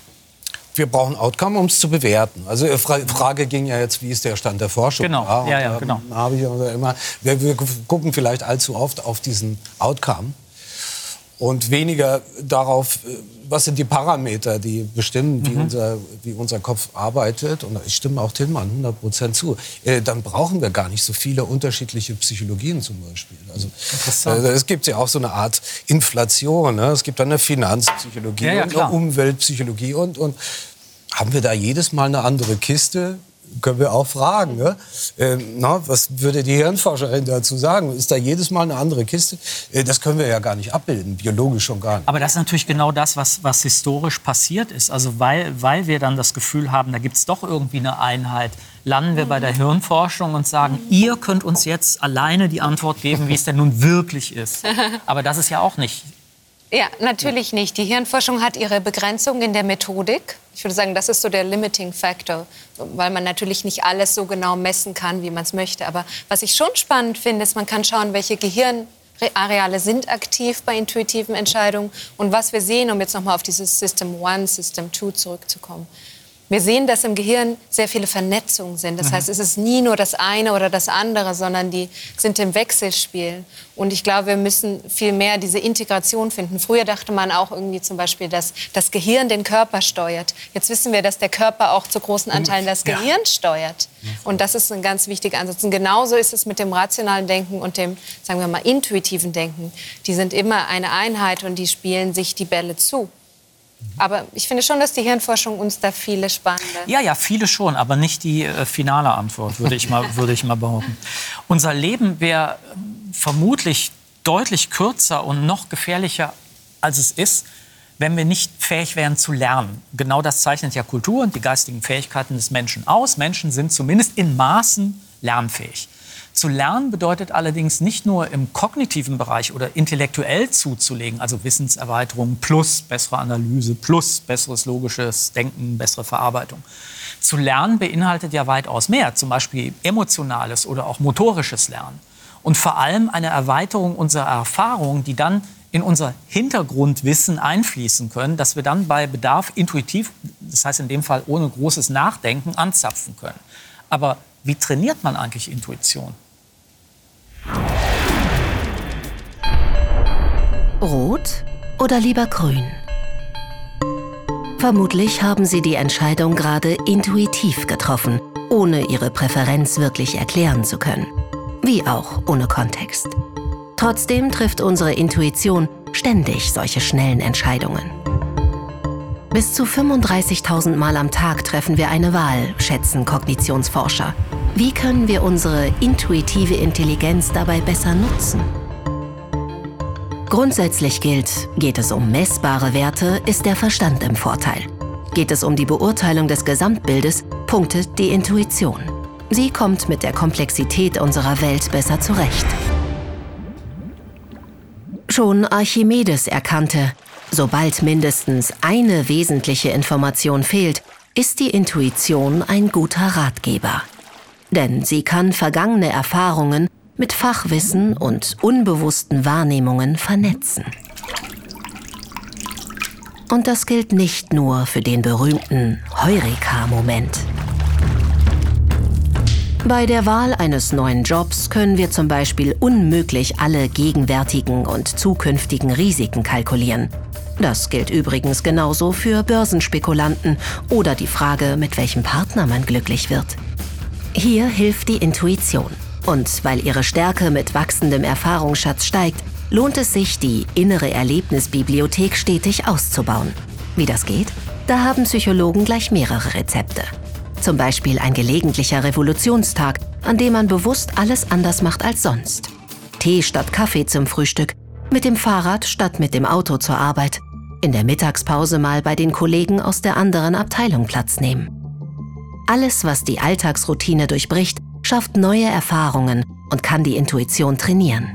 Wir brauchen Outcome, um es zu bewerten. Also die Fra Frage ging ja jetzt, wie ist der Stand der Forschung? Genau, ja, ja, da genau. Habe ich immer, wir, wir gucken vielleicht allzu oft auf diesen Outcome und weniger darauf, äh, was sind die Parameter, die bestimmen, Mhm. wie, unser, wie unser Kopf arbeitet. Und ich stimme auch Tillmann 100 Prozent zu. Äh, Dann brauchen wir gar nicht so viele unterschiedliche Psychologien zum Beispiel. Also, äh, es gibt ja auch so eine Art Inflation. Ne? Es gibt dann eine Finanzpsychologie Ja, ja, und eine Umweltpsychologie und, und haben wir da jedes Mal eine andere Kiste? Können wir auch fragen. Ne? Ähm, na, was würde die Hirnforscherin dazu sagen? Ist da jedes Mal eine andere Kiste? Äh, das können wir ja gar nicht abbilden, biologisch schon gar nicht. Aber das ist natürlich genau das, was, was historisch passiert ist. Also weil, weil wir dann das Gefühl haben, da gibt es doch irgendwie eine Einheit, landen wir bei der Hirnforschung und sagen, ihr könnt uns jetzt alleine die Antwort geben, wie es denn nun wirklich ist. Aber das ist ja auch nicht. Ja, natürlich nicht. Die Hirnforschung hat ihre Begrenzung in der Methodik. Ich würde sagen, das ist so der Limiting Factor, weil man natürlich nicht alles so genau messen kann, wie man es möchte. Aber was ich schon spannend finde, ist, man kann schauen, welche Gehirnareale sind aktiv bei intuitiven Entscheidungen und was wir sehen, um jetzt nochmal auf dieses System 1, System 2 zurückzukommen. Wir sehen, dass im Gehirn sehr viele Vernetzungen sind. Das heißt, es ist nie nur das eine oder das andere, sondern die sind im Wechselspiel. Und ich glaube, wir müssen viel mehr diese Integration finden. Früher dachte man auch irgendwie zum Beispiel, dass das Gehirn den Körper steuert. Jetzt wissen wir, dass der Körper auch zu großen Anteilen das Ja. Gehirn steuert. Und das ist ein ganz wichtiger Ansatz. Und genauso ist es mit dem rationalen Denken und dem, sagen wir mal, intuitiven Denken. Die sind immer eine Einheit und die spielen sich die Bälle zu. Aber ich finde schon, dass die Hirnforschung uns da viele spannende. Ja, ja, viele schon, aber nicht die äh, finale Antwort, würde ich mal, würde ich mal behaupten. Unser Leben wäre ähm, vermutlich deutlich kürzer und noch gefährlicher, als es ist, wenn wir nicht fähig wären zu lernen. Genau das zeichnet ja Kultur und die geistigen Fähigkeiten des Menschen aus. Menschen sind zumindest in Maßen lernfähig. Zu lernen bedeutet allerdings nicht nur im kognitiven Bereich oder intellektuell zuzulegen, also Wissenserweiterung plus bessere Analyse plus besseres logisches Denken, bessere Verarbeitung, Zu lernen beinhaltet ja weitaus mehr, zum Beispiel emotionales oder auch motorisches Lernen. Und vor allem eine Erweiterung unserer Erfahrungen, die dann in unser Hintergrundwissen einfließen können, dass wir dann bei Bedarf intuitiv, das heißt in dem Fall ohne großes Nachdenken, anzapfen können. Aber wie trainiert man eigentlich Intuition? Rot oder lieber grün? Vermutlich haben Sie die Entscheidung gerade intuitiv getroffen, ohne Ihre Präferenz wirklich erklären zu können. Wie auch ohne Kontext. Trotzdem trifft unsere Intuition ständig solche schnellen Entscheidungen. Bis zu 35.000 Mal am Tag treffen wir eine Wahl, schätzen Kognitionsforscher. Wie können wir unsere intuitive Intelligenz dabei besser nutzen? Grundsätzlich gilt, geht es um messbare Werte, ist der Verstand im Vorteil. Geht es um die Beurteilung des Gesamtbildes, punktet die Intuition. Sie kommt mit der Komplexität unserer Welt besser zurecht. Schon Archimedes erkannte, sobald mindestens eine wesentliche Information fehlt, ist die Intuition ein guter Ratgeber. Denn sie kann vergangene Erfahrungen mit Fachwissen und unbewussten Wahrnehmungen vernetzen. Und das gilt nicht nur für den berühmten Heureka-Moment. Bei der Wahl eines neuen Jobs können wir zum Beispiel unmöglich alle gegenwärtigen und zukünftigen Risiken kalkulieren. Das gilt übrigens genauso für Börsenspekulanten oder die Frage, mit welchem Partner man glücklich wird. Hier hilft die Intuition. Und weil ihre Stärke mit wachsendem Erfahrungsschatz steigt, lohnt es sich, die innere Erlebnisbibliothek stetig auszubauen. Wie das geht? Da haben Psychologen gleich mehrere Rezepte. Zum Beispiel ein gelegentlicher Revolutionstag, an dem man bewusst alles anders macht als sonst. Tee statt Kaffee zum Frühstück, mit dem Fahrrad statt mit dem Auto zur Arbeit, in der Mittagspause mal bei den Kollegen aus der anderen Abteilung Platz nehmen. Alles, was die Alltagsroutine durchbricht, schafft neue Erfahrungen und kann die Intuition trainieren.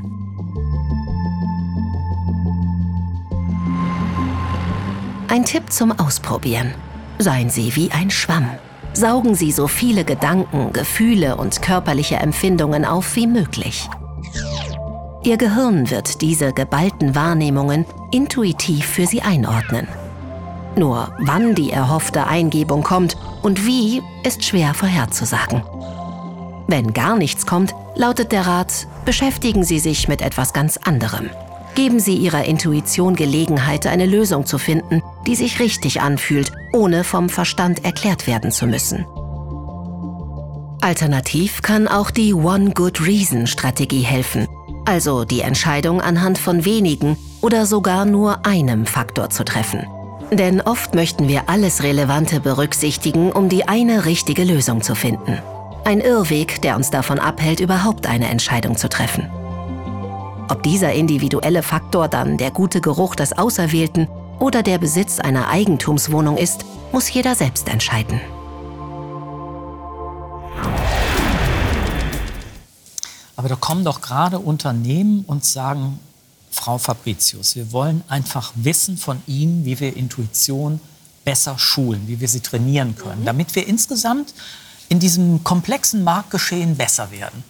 Ein Tipp zum Ausprobieren. Seien Sie wie ein Schwamm. Saugen Sie so viele Gedanken, Gefühle und körperliche Empfindungen auf wie möglich. Ihr Gehirn wird diese geballten Wahrnehmungen intuitiv für Sie einordnen. Nur wann die erhoffte Eingebung kommt und wie, ist schwer vorherzusagen. Wenn gar nichts kommt, lautet der Rat, beschäftigen Sie sich mit etwas ganz anderem. Geben Sie Ihrer Intuition Gelegenheit, eine Lösung zu finden, die sich richtig anfühlt, ohne vom Verstand erklärt werden zu müssen. Alternativ kann auch die One Good Reason Strategie helfen, also die Entscheidung anhand von wenigen oder sogar nur einem Faktor zu treffen. Denn oft möchten wir alles Relevante berücksichtigen, um die eine richtige Lösung zu finden. Ein Irrweg, der uns davon abhält, überhaupt eine Entscheidung zu treffen. Ob dieser individuelle Faktor dann der gute Geruch des Auserwählten oder der Besitz einer Eigentumswohnung ist, muss jeder selbst entscheiden. Aber da kommen doch gerade Unternehmen und sagen, Frau Fabricius, wir wollen einfach wissen von Ihnen, wie wir Intuition besser schulen, wie wir sie trainieren können, damit wir insgesamt in diesem komplexen Marktgeschehen besser werden?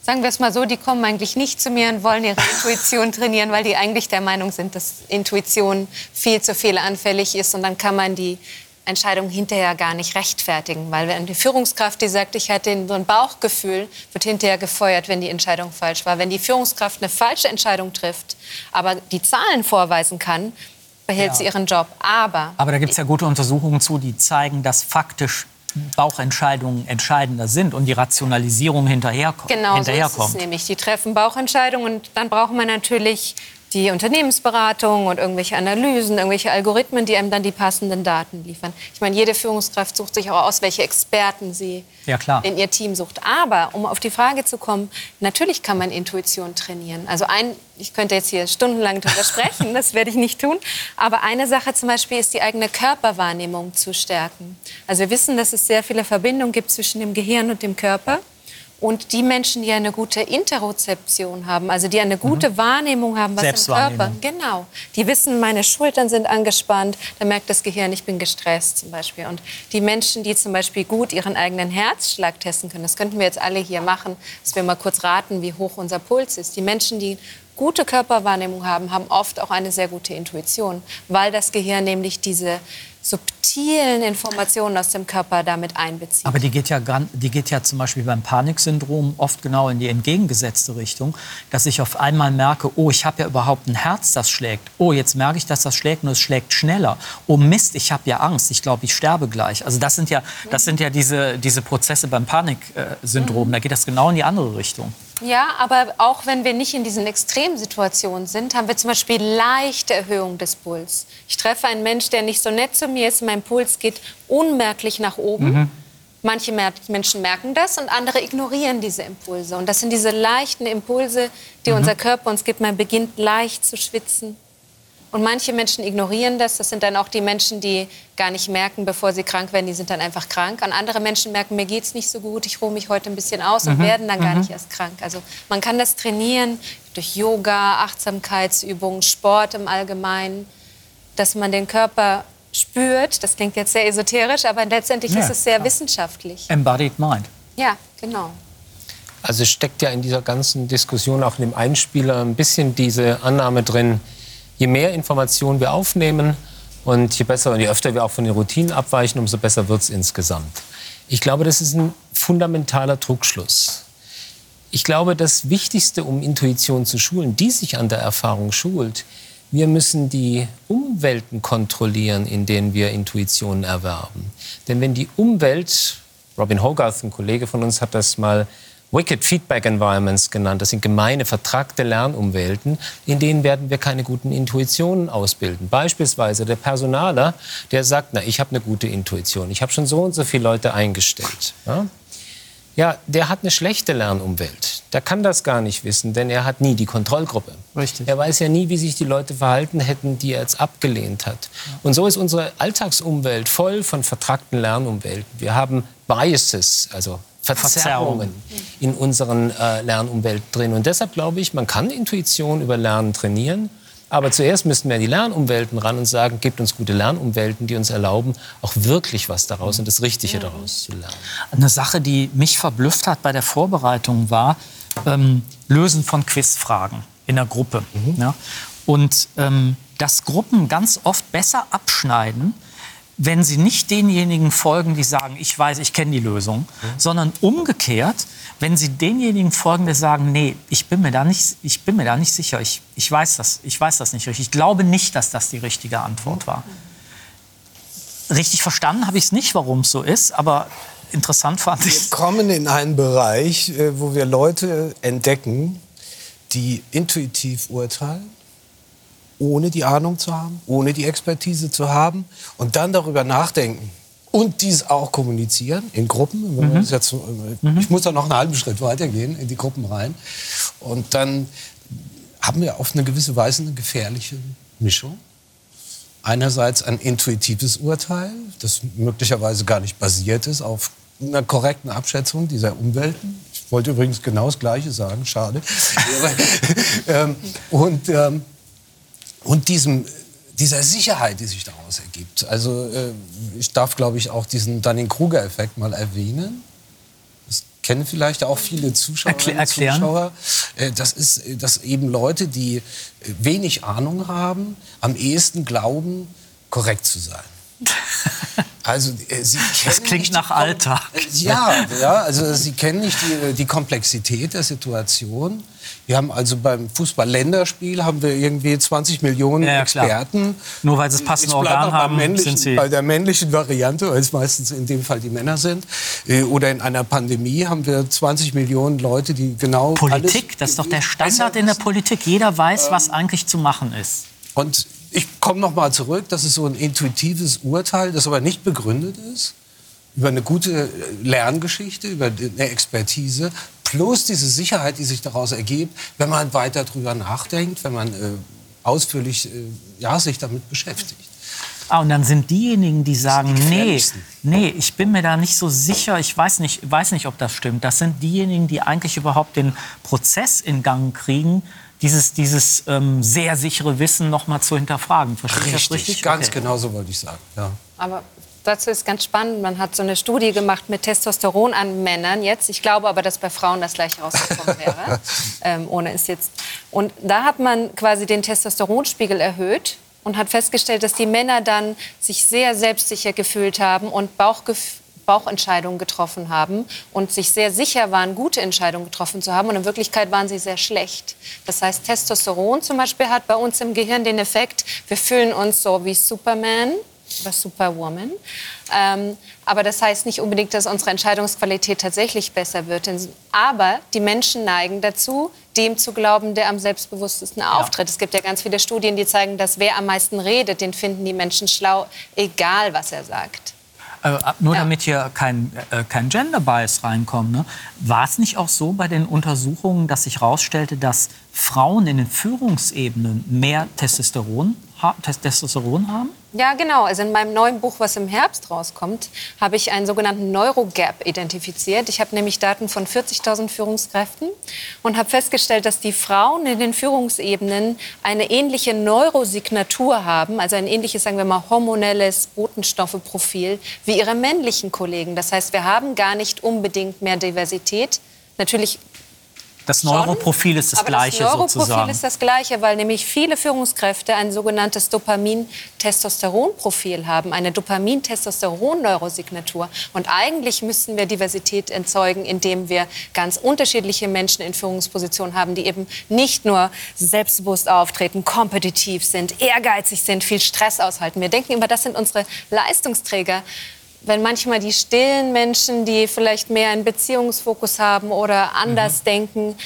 Sagen wir es mal so, die kommen eigentlich nicht zu mir und wollen ihre Intuition trainieren, weil die eigentlich der Meinung sind, dass Intuition viel zu fehleranfällig ist und dann kann man die Entscheidung hinterher gar nicht rechtfertigen. Weil wenn die Führungskraft, die sagt, ich hatte so ein Bauchgefühl, wird hinterher gefeuert, wenn die Entscheidung falsch war. Wenn die Führungskraft eine falsche Entscheidung trifft, aber die Zahlen vorweisen kann, behält ja. sie ihren Job. Aber, aber da gibt es ja gute Untersuchungen zu, die zeigen, dass faktisch Bauchentscheidungen entscheidender sind und die Rationalisierung hinterherkommt. Genau hinterherkommt. so ist es nämlich. Die treffen Bauchentscheidungen und dann braucht man natürlich die Unternehmensberatung und irgendwelche Analysen, irgendwelche Algorithmen, die einem dann die passenden Daten liefern. Ich meine, jede Führungskraft sucht sich auch aus, welche Experten sie ja, in ihr Team sucht. Aber um auf die Frage zu kommen, natürlich kann man Intuition trainieren. Also ein, ich könnte jetzt hier stundenlang darüber sprechen, das werde ich nicht tun. Aber eine Sache zum Beispiel ist die eigene Körperwahrnehmung zu stärken. Also wir wissen, dass es sehr viele Verbindungen gibt zwischen dem Gehirn und dem Körper. Und die Menschen, die eine gute Interozeption haben, also die eine gute mhm. Wahrnehmung haben, was im Körper, genau, die wissen, meine Schultern sind angespannt, dann merkt das Gehirn, ich bin gestresst zum Beispiel. Und die Menschen, die zum Beispiel gut ihren eigenen Herzschlag testen können, das könnten wir jetzt alle hier machen, dass wir mal kurz raten, wie hoch unser Puls ist. Die Menschen, die gute Körperwahrnehmung haben, haben oft auch eine sehr gute Intuition, weil das Gehirn nämlich diese subtilen Informationen aus dem Körper damit einbezieht. Aber die geht ja, die geht ja zum Beispiel beim Paniksyndrom oft genau in die entgegengesetzte Richtung, dass ich auf einmal merke, oh, ich habe ja überhaupt ein Herz, das schlägt. Oh, jetzt merke ich, dass das schlägt und es schlägt schneller. Oh Mist, ich habe ja Angst, ich glaube, ich sterbe gleich. Also das sind ja, das sind ja diese, diese Prozesse beim Paniksyndrom. Mhm. Da geht das genau in die andere Richtung. Ja, aber auch wenn wir nicht in diesen Extremsituationen sind, haben wir zum Beispiel leichte Erhöhung des Puls. Ich treffe einen Menschen, der nicht so nett zu mir ist, mein Puls geht unmerklich nach oben. Mhm. Manche Menschen merken das und andere ignorieren diese Impulse. Und das sind diese leichten Impulse, die mhm. unser Körper uns gibt. Man beginnt leicht zu schwitzen, und manche Menschen ignorieren das. Das sind dann auch die Menschen, die gar nicht merken, bevor sie krank werden, die sind dann einfach krank. Und andere Menschen merken, mir geht es nicht so gut, ich ruhe mich heute ein bisschen aus und mhm. werden dann gar mhm. nicht erst krank. Also man kann das trainieren durch Yoga, Achtsamkeitsübungen, Sport im Allgemeinen, dass man den Körper spürt. Das klingt jetzt sehr esoterisch, aber letztendlich ja, ist es sehr klar. wissenschaftlich. Embodied Mind. Ja, genau. Also steckt ja in dieser ganzen Diskussion auch in dem Einspieler ein bisschen diese Annahme drin, je mehr Informationen wir aufnehmen und je besser und je öfter wir auch von den Routinen abweichen, umso besser wird es insgesamt. Ich glaube, das ist ein fundamentaler Trugschluss. Ich glaube, das Wichtigste, um Intuition zu schulen, die sich an der Erfahrung schult, wir müssen die Umwelten kontrollieren, in denen wir Intuitionen erwerben. Denn wenn die Umwelt, Robin Hogarth, ein Kollege von uns, hat das mal Wicked Feedback Environments genannt. Das sind gemeine, vertragte Lernumwelten, in denen werden wir keine guten Intuitionen ausbilden. Beispielsweise der Personaler, der sagt, na, ich habe eine gute Intuition, ich habe schon so und so viele Leute eingestellt. Ja? ja, der hat eine schlechte Lernumwelt. Der kann das gar nicht wissen, denn er hat nie die Kontrollgruppe. Richtig. Er weiß ja nie, wie sich die Leute verhalten hätten, die er jetzt abgelehnt hat. Und so ist unsere Alltagsumwelt voll von vertragten Lernumwelten. Wir haben Biases, also Verzerrungen in unseren äh, Lernumwelten drin. Und deshalb glaube ich, man kann Intuition über Lernen trainieren. Aber zuerst müssten wir die Lernumwelten ran und sagen, gibt uns gute Lernumwelten, die uns erlauben, auch wirklich was daraus und das Richtige daraus zu lernen. Eine Sache, die mich verblüfft hat bei der Vorbereitung, war ähm, Lösen von Quizfragen in der Gruppe. Mhm. Ja? Und ähm, dass Gruppen ganz oft besser abschneiden, wenn sie nicht denjenigen folgen, die sagen, ich weiß, ich kenne die Lösung, mhm. sondern umgekehrt, wenn sie denjenigen folgen, die sagen, nee, ich bin mir da nicht, ich bin mir da nicht sicher, ich, ich, weiß das, ich weiß das nicht richtig, ich glaube nicht, dass das die richtige Antwort war. Richtig verstanden habe ich es nicht, warum es so ist, aber interessant fand ich Wir kommen in einen Bereich, äh, wo wir Leute entdecken, die intuitiv urteilen ohne die Ahnung zu haben, ohne die Expertise zu haben und dann darüber nachdenken und dies auch kommunizieren in Gruppen. Mhm. Jetzt, mhm. Ich muss da noch einen halben Schritt weitergehen in die Gruppen rein. Und dann haben wir auf eine gewisse Weise eine gefährliche Mischung. Einerseits ein intuitives Urteil, das möglicherweise gar nicht basiert ist auf einer korrekten Abschätzung dieser Umwelten. Ich wollte übrigens genau das Gleiche sagen, schade. Ähm, und ähm, und diesem, dieser Sicherheit, die sich daraus ergibt. Also äh, ich darf, glaube ich, auch diesen Dunning-Kruger-Effekt mal erwähnen. Das kennen vielleicht auch viele Zuschauerinnen und Zuschauer. Äh, das ist, dass eben Leute, die wenig Ahnung haben, am ehesten glauben, korrekt zu sein. Also, äh, Sie das klingt nach Alltag. Ja, ja, also Sie kennen nicht die, die Komplexität der Situation. Wir haben also beim Fußball-Länderspiel haben wir irgendwie 20 Millionen ja, Experten. Nur weil sie es passende Organ haben, sind sie... Bei der männlichen Variante, weil es meistens in dem Fall die Männer sind. Äh, oder in einer Pandemie haben wir 20 Millionen Leute, die genau Politik, das ist doch der Standard in der Politik. Jeder weiß, ähm, was eigentlich zu machen ist. Und ich komme noch mal zurück. Das ist so ein intuitives Urteil, das aber nicht begründet ist über eine gute Lerngeschichte, über eine Expertise, plus diese Sicherheit, die sich daraus ergibt, wenn man weiter drüber nachdenkt, wenn man äh, ausführlich äh, ja, sich damit beschäftigt. Ah, und dann sind diejenigen, die sagen, die nee, nee, ich bin mir da nicht so sicher, ich weiß nicht, weiß nicht, ob das stimmt. Das sind diejenigen, die eigentlich überhaupt den Prozess in Gang kriegen, dieses, dieses ähm, sehr sichere Wissen noch mal zu hinterfragen. Verstehe ich das richtig? Ganz Okay. genau so wollte ich sagen. Ja. Aber dazu ist ganz spannend, man hat so eine Studie gemacht mit Testosteron an Männern jetzt. Ich glaube aber, dass bei Frauen das gleiche rausgekommen wäre, ähm, ohne es jetzt. Und da hat man quasi den Testosteronspiegel erhöht und hat festgestellt, dass die Männer dann sich sehr selbstsicher gefühlt haben und Bauchgef Bauchentscheidungen getroffen haben und sich sehr sicher waren, gute Entscheidungen getroffen zu haben. Und in Wirklichkeit waren sie sehr schlecht. Das heißt, Testosteron zum Beispiel hat bei uns im Gehirn den Effekt, wir fühlen uns so wie Superman oder Superwoman. Ähm, aber das heißt nicht unbedingt, dass unsere Entscheidungsqualität tatsächlich besser wird. Aber die Menschen neigen dazu, dem zu glauben, der am selbstbewusstesten auftritt. Es gibt ja ganz viele Studien, die zeigen, dass wer am meisten redet, den finden die Menschen schlau, egal was er sagt. Äh, nur Ja. damit hier kein, äh, kein Gender Bias reinkommt. Ne? War es nicht auch so bei den Untersuchungen, dass sich herausstellte, dass Frauen in den Führungsebenen mehr Testosteron, ha Tes- Testosteron haben? Ja, genau. Also in meinem neuen Buch, was im Herbst rauskommt, habe ich einen sogenannten Neurogap identifiziert. Ich habe nämlich Daten von 40.000 Führungskräften und habe festgestellt, dass die Frauen in den Führungsebenen eine ähnliche Neurosignatur haben, also ein ähnliches, sagen wir mal, hormonelles Botenstoffeprofil wie ihre männlichen Kollegen. Das heißt, wir haben gar nicht unbedingt mehr Diversität. Natürlich Das Neuroprofil ist das aber gleiche das Neuroprofil sozusagen. ist das gleiche, weil nämlich viele Führungskräfte ein sogenanntes Dopamin-Testosteron-Profil haben, eine Dopamin-Testosteron-Neurosignatur. Und eigentlich müssten wir Diversität erzeugen, indem wir ganz unterschiedliche Menschen in Führungspositionen haben, die eben nicht nur selbstbewusst auftreten, kompetitiv sind, ehrgeizig sind, viel Stress aushalten. Wir denken immer, das sind unsere Leistungsträger wenn manchmal die stillen Menschen, die vielleicht mehr einen Beziehungsfokus haben oder anders denken,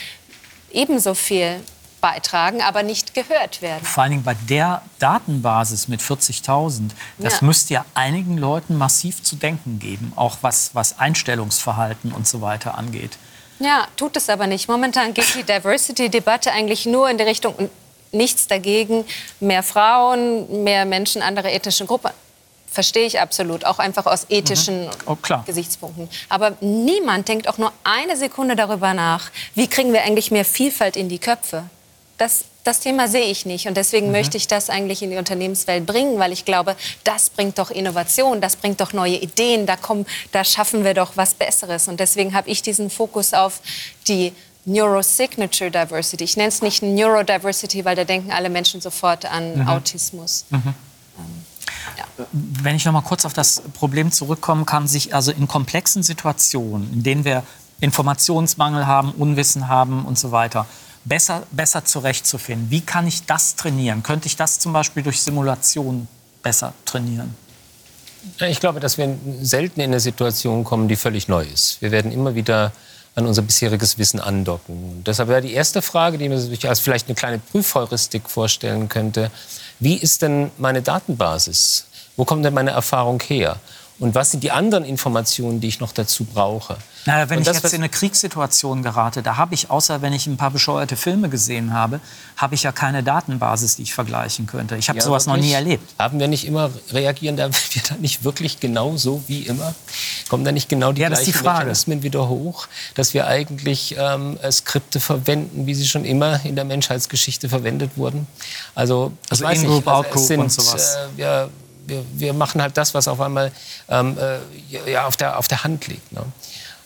ebenso viel beitragen, aber nicht gehört werden. Vor allen Dingen bei der Datenbasis mit 40.000, das Ja. müsste ja einigen Leuten massiv zu denken geben, auch was, was Einstellungsverhalten und so weiter angeht. Ja, tut es aber nicht. Momentan geht die Diversity-Debatte eigentlich nur in die Richtung, nichts dagegen, mehr Frauen, mehr Menschen anderer ethnischer Gruppen. Verstehe ich absolut, auch einfach aus ethischen Oh, klar. Gesichtspunkten. Aber niemand denkt auch nur eine Sekunde darüber nach, wie kriegen wir eigentlich mehr Vielfalt in die Köpfe. Das, das Thema sehe ich nicht. Und deswegen möchte ich das eigentlich in die Unternehmenswelt bringen, weil ich glaube, das bringt doch Innovation, das bringt doch neue Ideen, da, kommen, da schaffen wir doch was Besseres. Und deswegen habe ich diesen Fokus auf die Neurosignature Diversity. Ich nenne es nicht Neurodiversity, weil da denken alle Menschen sofort an Autismus. Wenn ich noch mal kurz auf das Problem zurückkommen kann, sich also in komplexen Situationen, in denen wir Informationsmangel haben, Unwissen haben und so weiter, besser, besser zurechtzufinden. Wie kann ich das trainieren? Könnte ich das zum Beispiel durch Simulation besser trainieren? Ich glaube, dass wir selten in eine Situation kommen, die völlig neu ist. Wir werden immer wieder an unser bisheriges Wissen andocken. Und deshalb wäre die erste Frage, die man sich als vielleicht eine kleine Prüfheuristik vorstellen könnte, wie ist denn meine Datenbasis? Wo kommt denn meine Erfahrung her? Und was sind die anderen Informationen, die ich noch dazu brauche? Naja, wenn ich das, jetzt in eine Kriegssituation gerate, da habe ich, außer wenn ich ein paar bescheuerte Filme gesehen habe, habe ich ja keine Datenbasis, die ich vergleichen könnte. Ich habe Ja, sowas noch nie erlebt. Haben wir nicht immer, reagieren da wir da nicht wirklich genau so wie immer? Kommen da nicht genau die Ja, die gleichen Frage. Mechanismen wieder hoch, dass wir eigentlich ähm, äh, Skripte verwenden, wie sie schon immer in der Menschheitsgeschichte verwendet wurden? Also, Also In-Group, also Out-Group sind, und sowas. Äh, wir, wir, wir machen halt das, was auf einmal ähm, äh, ja, auf, der, auf der Hand liegt. Ne?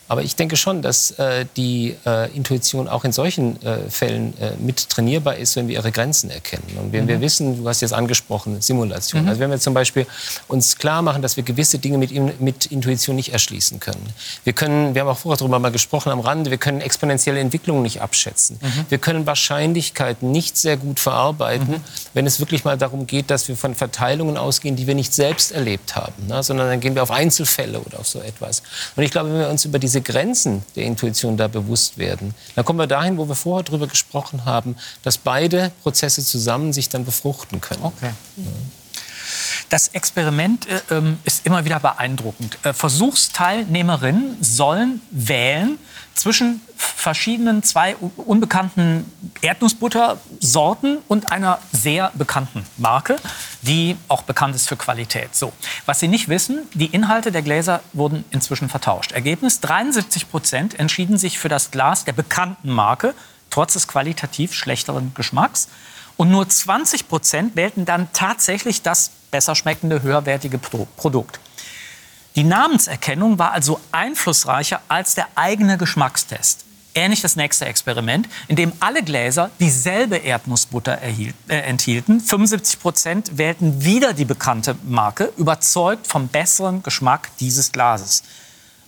Aber ich denke schon, dass äh, die äh, Intuition auch in solchen äh, Fällen äh, mit trainierbar ist, wenn wir ihre Grenzen erkennen. Und wenn wir wissen, du hast jetzt angesprochen, Simulation. Also wenn wir zum Beispiel uns klar machen, dass wir gewisse Dinge mit, mit Intuition nicht erschließen können. Wir können, wir haben auch vorher darüber mal gesprochen am Rande, wir können exponentielle Entwicklungen nicht abschätzen. Wir können Wahrscheinlichkeiten nicht sehr gut verarbeiten, wenn es wirklich mal darum geht, dass wir von Verteilungen ausgehen, die wir nicht selbst erlebt haben, ne? sondern dann gehen wir auf Einzelfälle oder auf so etwas. Und ich glaube, wenn wir uns über diese Grenzen der Intuition da bewusst werden, dann kommen wir dahin, wo wir vorher darüber gesprochen haben, dass beide Prozesse zusammen sich dann befruchten können. Okay. Das Experiment äh, ähm, ist immer wieder beeindruckend. Äh, Versuchsteilnehmerinnen sollen wählen zwischen verschiedenen zwei unbekannten Erdnussbuttersorten und einer sehr bekannten Marke, die auch bekannt ist für Qualität. So, was Sie nicht wissen, die Inhalte der Gläser wurden inzwischen vertauscht. Ergebnis: 73 Prozent entschieden sich für das Glas der bekannten Marke, trotz des qualitativ schlechteren Geschmacks. Und nur 20 Prozent wählten dann tatsächlich das besser schmeckende, höherwertige Produkt. Die Namenserkennung war also einflussreicher als der eigene Geschmackstest. Ähnlich das nächste Experiment, in dem alle Gläser dieselbe Erdnussbutter erhielt, äh, enthielten. 75 Prozent wählten wieder die bekannte Marke, überzeugt vom besseren Geschmack dieses Glases.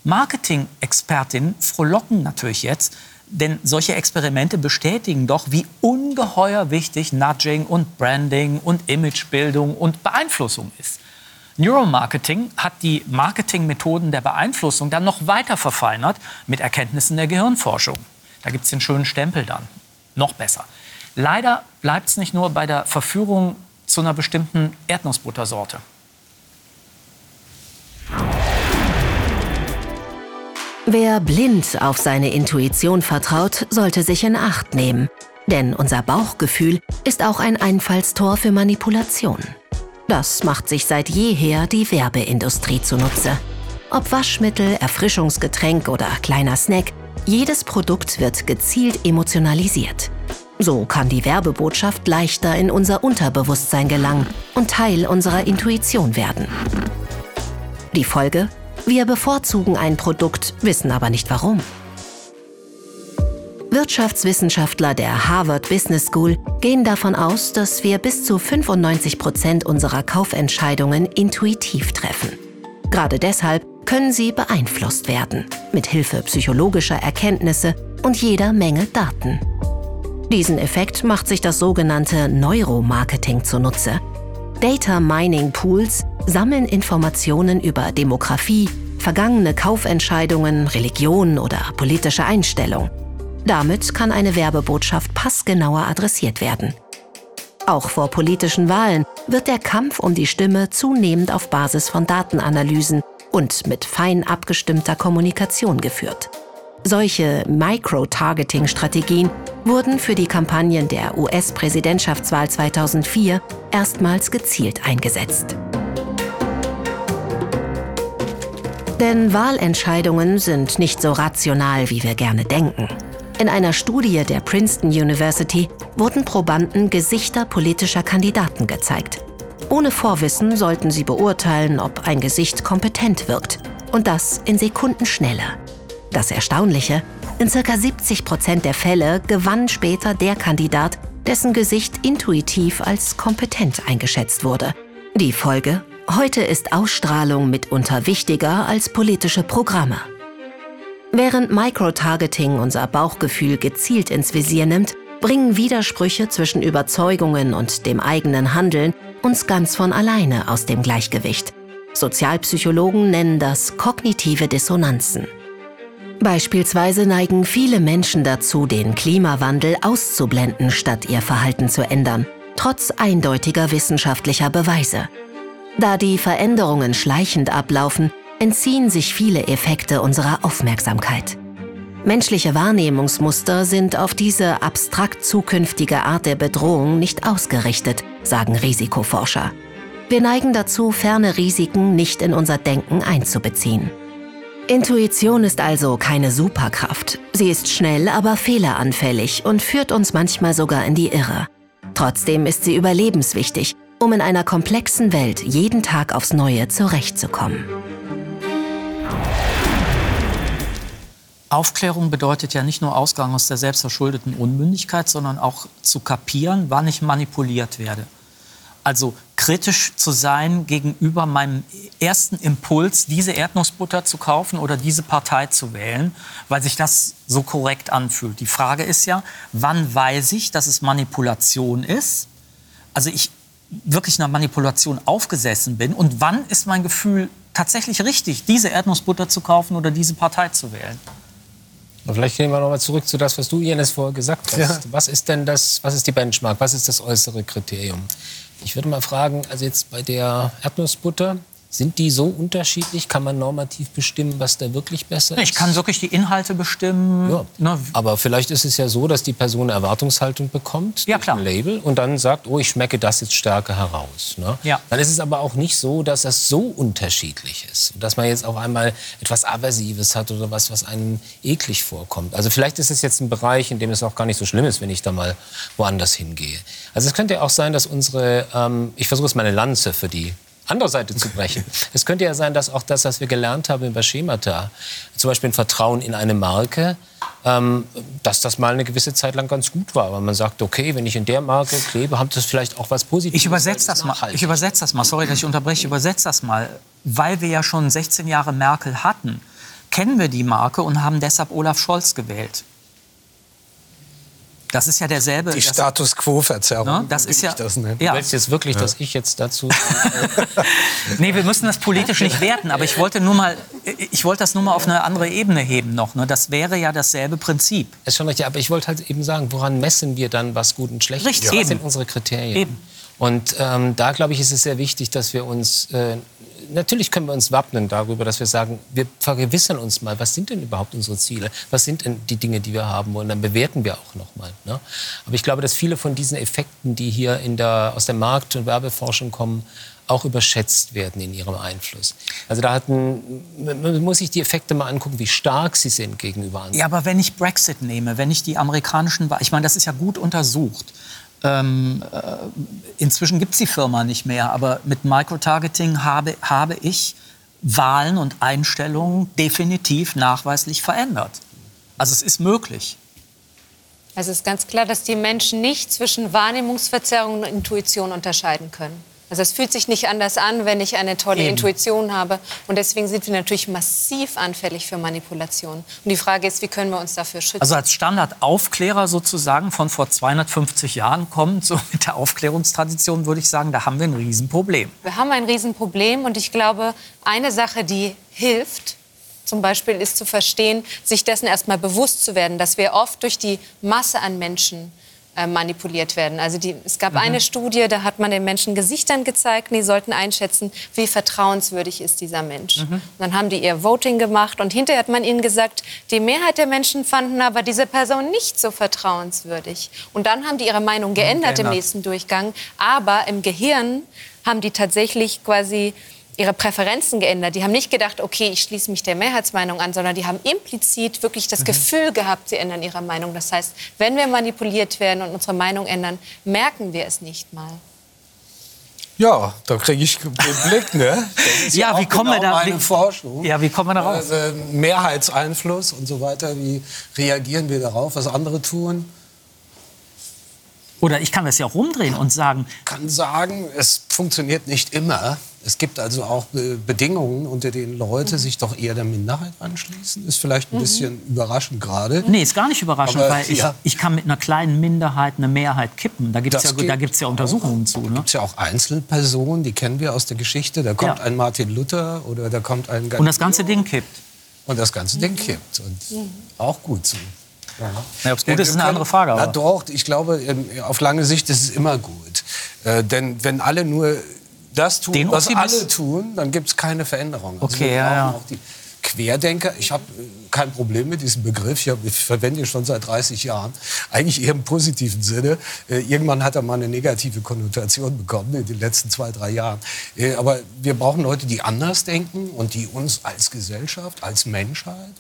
Marketing-Expertinnen frohlocken natürlich jetzt, denn solche Experimente bestätigen doch, wie ungeheuer wichtig Nudging und Branding und Imagebildung und Beeinflussung ist. Neuromarketing hat die Marketingmethoden der Beeinflussung dann noch weiter verfeinert mit Erkenntnissen der Gehirnforschung. Da gibt es den schönen Stempel dann. Noch besser. Leider bleibt es nicht nur bei der Verführung zu einer bestimmten Erdnussbuttersorte. Wer blind auf seine Intuition vertraut, sollte sich in Acht nehmen. Denn unser Bauchgefühl ist auch ein Einfallstor für Manipulation. Das macht sich seit jeher die Werbeindustrie zunutze. Ob Waschmittel, Erfrischungsgetränk oder kleiner Snack, jedes Produkt wird gezielt emotionalisiert. So kann die Werbebotschaft leichter in unser Unterbewusstsein gelangen und Teil unserer Intuition werden. Die Folge? Wir bevorzugen ein Produkt, wissen aber nicht warum. Wirtschaftswissenschaftler der Harvard Business School gehen davon aus, dass wir bis zu 95 Prozent unserer Kaufentscheidungen intuitiv treffen. Gerade deshalb können sie beeinflusst werden, mit Hilfe psychologischer Erkenntnisse und jeder Menge Daten. Diesen Effekt macht sich das sogenannte Neuromarketing zunutze. Data Mining Pools sammeln Informationen über Demografie, vergangene Kaufentscheidungen, Religion oder politische Einstellung damit kann eine Werbebotschaft passgenauer adressiert werden. Auch vor politischen Wahlen wird der Kampf um die Stimme zunehmend auf Basis von Datenanalysen und mit fein abgestimmter Kommunikation geführt. Solche Micro-Targeting-Strategien wurden für die Kampagnen der US-Präsidentschaftswahl 2004 erstmals gezielt eingesetzt. Denn Wahlentscheidungen sind nicht so rational, wie wir gerne denken. In einer Studie der Princeton University wurden Probanden Gesichter politischer Kandidaten gezeigt. Ohne Vorwissen sollten sie beurteilen, ob ein Gesicht kompetent wirkt. Und das in Sekundenschnelle. Das Erstaunliche, in ca. 70 Prozent der Fälle gewann später der Kandidat, dessen Gesicht intuitiv als kompetent eingeschätzt wurde. Die Folge? Heute ist Ausstrahlung mitunter wichtiger als politische Programme. Während Microtargeting unser Bauchgefühl gezielt ins Visier nimmt, bringen Widersprüche zwischen Überzeugungen und dem eigenen Handeln uns ganz von alleine aus dem Gleichgewicht. Sozialpsychologen nennen das kognitive Dissonanzen. Beispielsweise neigen viele Menschen dazu, den Klimawandel auszublenden, statt ihr Verhalten zu ändern, trotz eindeutiger wissenschaftlicher Beweise. Da die Veränderungen schleichend ablaufen, entziehen sich viele Effekte unserer Aufmerksamkeit. Menschliche Wahrnehmungsmuster sind auf diese abstrakt zukünftige Art der Bedrohung nicht ausgerichtet, sagen Risikoforscher. Wir neigen dazu, ferne Risiken nicht in unser Denken einzubeziehen. Intuition ist also keine Superkraft. Sie ist schnell, aber fehleranfällig und führt uns manchmal sogar in die Irre. Trotzdem ist sie überlebenswichtig, um in einer komplexen Welt jeden Tag aufs Neue zurechtzukommen. Aufklärung bedeutet ja nicht nur Ausgang aus der selbstverschuldeten Unmündigkeit, sondern auch zu kapieren, wann ich manipuliert werde. Also kritisch zu sein gegenüber meinem ersten Impuls, diese Erdnussbutter zu kaufen oder diese Partei zu wählen, weil sich das so korrekt anfühlt. Die Frage ist ja, wann weiß ich, dass es Manipulation ist? Also ich wirklich einer Manipulation aufgesessen bin und wann ist mein Gefühl tatsächlich richtig, diese Erdnussbutter zu kaufen oder diese Partei zu wählen? Vielleicht gehen wir noch mal zurück zu das, was du, Ines, vorher gesagt hast. Ja. Was ist denn das, was ist die Benchmark, was ist das äußere Kriterium? Ich würde mal fragen, also jetzt bei der Erdnussbutter, sind die so unterschiedlich? Kann man normativ bestimmen, was da wirklich besser ist? Ich kann wirklich die Inhalte bestimmen. Ja. Ne, Aber vielleicht ist es ja so, dass die Person eine Erwartungshaltung bekommt Ja, klar. ein Label und dann sagt, oh, ich schmecke das jetzt stärker heraus. Ne? Ja. Dann ist es aber auch nicht so, dass das so unterschiedlich ist. Dass man jetzt auf einmal etwas Aversives hat oder was, was einem eklig vorkommt. Also vielleicht ist es jetzt ein Bereich, in dem es auch gar nicht so schlimm ist, wenn ich da mal woanders hingehe. Also es könnte ja auch sein, dass unsere, ähm, ich versuche es mal eine Lanze für die andere Seite zu brechen. Es könnte ja sein, dass auch das, was wir gelernt haben über Schemata, zum Beispiel ein Vertrauen in eine Marke, ähm, dass das mal eine gewisse Zeit lang ganz gut war. Weil man sagt, okay, wenn ich in der Marke klebe, hat das vielleicht auch was Positives. Ich übersetze das mal. Ich übersetze das mal. Sorry, dass ich unterbreche. Ich übersetze das mal. Weil wir ja schon 16 Jahre Merkel hatten, kennen wir die Marke und haben deshalb Olaf Scholz gewählt. Das ist ja derselbe. Die das, Status Quo-Verzerrung. ne, das ist ja. das ja. Du willst jetzt wirklich, dass ich jetzt dazu... Nee, wir müssen das politisch nicht werten, aber ich wollte nur mal, ich wollte das nur mal auf eine andere Ebene heben noch. Ne? Das wäre ja dasselbe Prinzip. ist schon richtig, aber ich wollte halt eben sagen, woran messen wir dann, was gut und schlecht Richtig, ist? eben. Was sind unsere Kriterien? Eben. Und ähm, da, glaube ich, ist es sehr wichtig, dass wir uns... Äh, Natürlich können wir uns wappnen darüber, dass wir sagen, wir vergewissern uns mal, was sind denn überhaupt unsere Ziele? Was sind denn die Dinge, die wir haben wollen? Dann bewerten wir auch noch mal. Ne? Aber ich glaube, dass viele von diesen Effekten, die hier in der, aus der Markt- und Werbeforschung kommen, auch überschätzt werden in ihrem Einfluss. Also da hat ein, man muss sich die Effekte mal angucken, wie stark sie sind gegenüber anderen. Ja, aber wenn ich Brexit nehme, wenn ich die amerikanischen, ich meine, das ist ja gut untersucht. Ähm, äh, inzwischen gibt es die Firma nicht mehr, aber mit Microtargeting habe, habe ich Wahlen und Einstellungen definitiv nachweislich verändert. Also es ist möglich. Also es ist ganz klar, dass die Menschen nicht zwischen Wahrnehmungsverzerrung und Intuition unterscheiden können. Also es fühlt sich nicht anders an, wenn ich eine tolle Eben. Intuition habe. Und deswegen sind wir natürlich massiv anfällig für Manipulation. Und die Frage ist, wie können wir uns dafür schützen? Also als Standardaufklärer sozusagen von vor 250 Jahren kommt, so mit der Aufklärungstradition würde ich sagen, da haben wir ein Riesenproblem. Wir haben ein Riesenproblem und ich glaube, eine Sache, die hilft, zum Beispiel ist zu verstehen, sich dessen erstmal bewusst zu werden, dass wir oft durch die Masse an Menschen äh, manipuliert werden. Also die, es gab eine Studie, da hat man den Menschen Gesichtern gezeigt die sollten einschätzen, wie vertrauenswürdig ist dieser Mensch. Und dann haben die ihr Voting gemacht und hinterher hat man ihnen gesagt, die Mehrheit der Menschen fanden aber diese Person nicht so vertrauenswürdig. Und dann haben die ihre Meinung geändert im geändert. nächsten Durchgang, aber im Gehirn haben die tatsächlich quasi ihre Präferenzen geändert. Die haben nicht gedacht, okay, ich schließe mich der Mehrheitsmeinung an, sondern die haben implizit wirklich das Gefühl gehabt, sie ändern ihre Meinung. Das heißt, wenn wir manipuliert werden und unsere Meinung ändern, merken wir es nicht mal. Ja, da kriege ich den Blick, ne? Ja, wie kommen wir genau da- Meine Forschung. Ja, wie kommen wir darauf? Also, Mehrheitseinfluss und so weiter. Wie reagieren wir darauf, was andere tun? Oder ich kann das ja auch rumdrehen und sagen, kann sagen, es funktioniert nicht immer. Es gibt also auch äh, Bedingungen, unter denen Leute sich doch eher der Minderheit anschließen. Ist vielleicht ein bisschen überraschend gerade. nee, ist gar nicht überraschend, Aber, weil ich, ja. ich kann mit einer kleinen Minderheit eine Mehrheit kippen. Da gibt es ja, da gibt's ja Untersuchungen zu. Ne? gibt es ja auch Einzelpersonen, die kennen wir aus der Geschichte. Da kommt Ja. ein Martin Luther oder da kommt ein Und das ganze Ding kippt. und das ganze Ding kippt. Und auch gut so. Ja, Ob es gut ist, ist eine andere Frage. Na Aber. doch, ich glaube, ähm, auf lange Sicht ist es immer gut. Äh, denn wenn alle nur das tun, Den was Optimist- alle tun, dann gibt es keine Veränderung. Also Okay, wir ja, brauchen ja. Auch die Querdenker, ich habe äh, kein Problem mit diesem Begriff, ich, hab, ich verwende ihn schon seit 30 Jahren, eigentlich eher im positiven Sinne. Äh, irgendwann hat er mal eine negative Konnotation bekommen in den letzten zwei, drei Jahren. Äh, aber wir brauchen Leute, die anders denken und die uns als Gesellschaft, als Menschheit,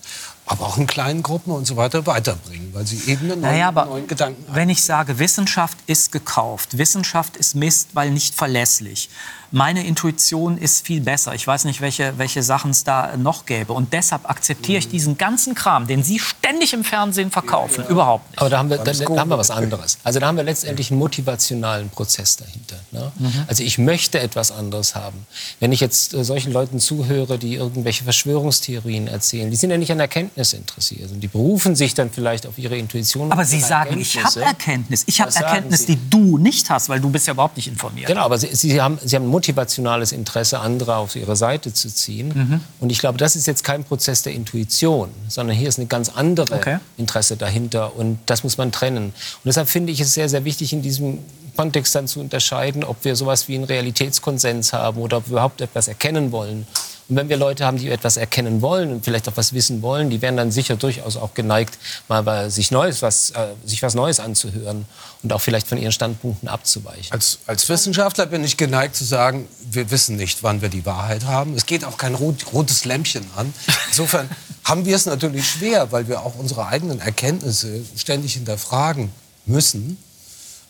aber auch in kleinen Gruppen und so weiter weiterbringen, weil sie eben einen neuen, Naja, aber neuen Gedanken haben. wenn ich sage, Wissenschaft ist gekauft, Wissenschaft ist Mist, weil nicht verlässlich. Meine Intuition ist viel besser. Ich weiß nicht, welche, welche Sachen es da noch gäbe. Und deshalb akzeptiere ich diesen ganzen Kram, den Sie ständig im Fernsehen verkaufen. Überhaupt nicht. Aber da haben, wir, da, da haben wir was anderes. Also da haben wir letztendlich einen motivationalen Prozess dahinter. Ne? Mhm. Also ich möchte etwas anderes haben. Wenn ich jetzt äh, solchen Leuten zuhöre, die irgendwelche Verschwörungstheorien erzählen, die sind ja nicht an Erkenntnis interessiert. Und die berufen sich dann vielleicht auf ihre Intuition. Aber Sie sagen, ich habe. Erkenntnis. Ich habe Erkenntnis, die du nicht hast, weil du bist ja überhaupt nicht informiert. Genau, aber sie, sie, haben, sie haben motivationales Interesse, andere auf ihre Seite zu ziehen. Mhm. Und ich glaube, das ist jetzt kein Prozess der Intuition, sondern hier ist eine ganz andere Okay. Interesse dahinter. Und das muss man trennen. Und deshalb finde ich es sehr, sehr wichtig, in diesem Kontext dann zu unterscheiden, ob wir sowas wie einen Realitätskonsens haben oder ob wir überhaupt etwas erkennen wollen. Und wenn wir Leute haben, die etwas erkennen wollen und vielleicht auch was wissen wollen, die werden dann sicher durchaus auch geneigt, mal sich, Neues, was, äh, sich was Neues anzuhören und auch vielleicht von ihren Standpunkten abzuweichen. Als, als Wissenschaftler bin ich geneigt zu sagen, wir wissen nicht, wann wir die Wahrheit haben. Es geht auch kein rot, rotes Lämpchen an. Insofern haben wir es natürlich schwer, weil wir auch unsere eigenen Erkenntnisse ständig hinterfragen müssen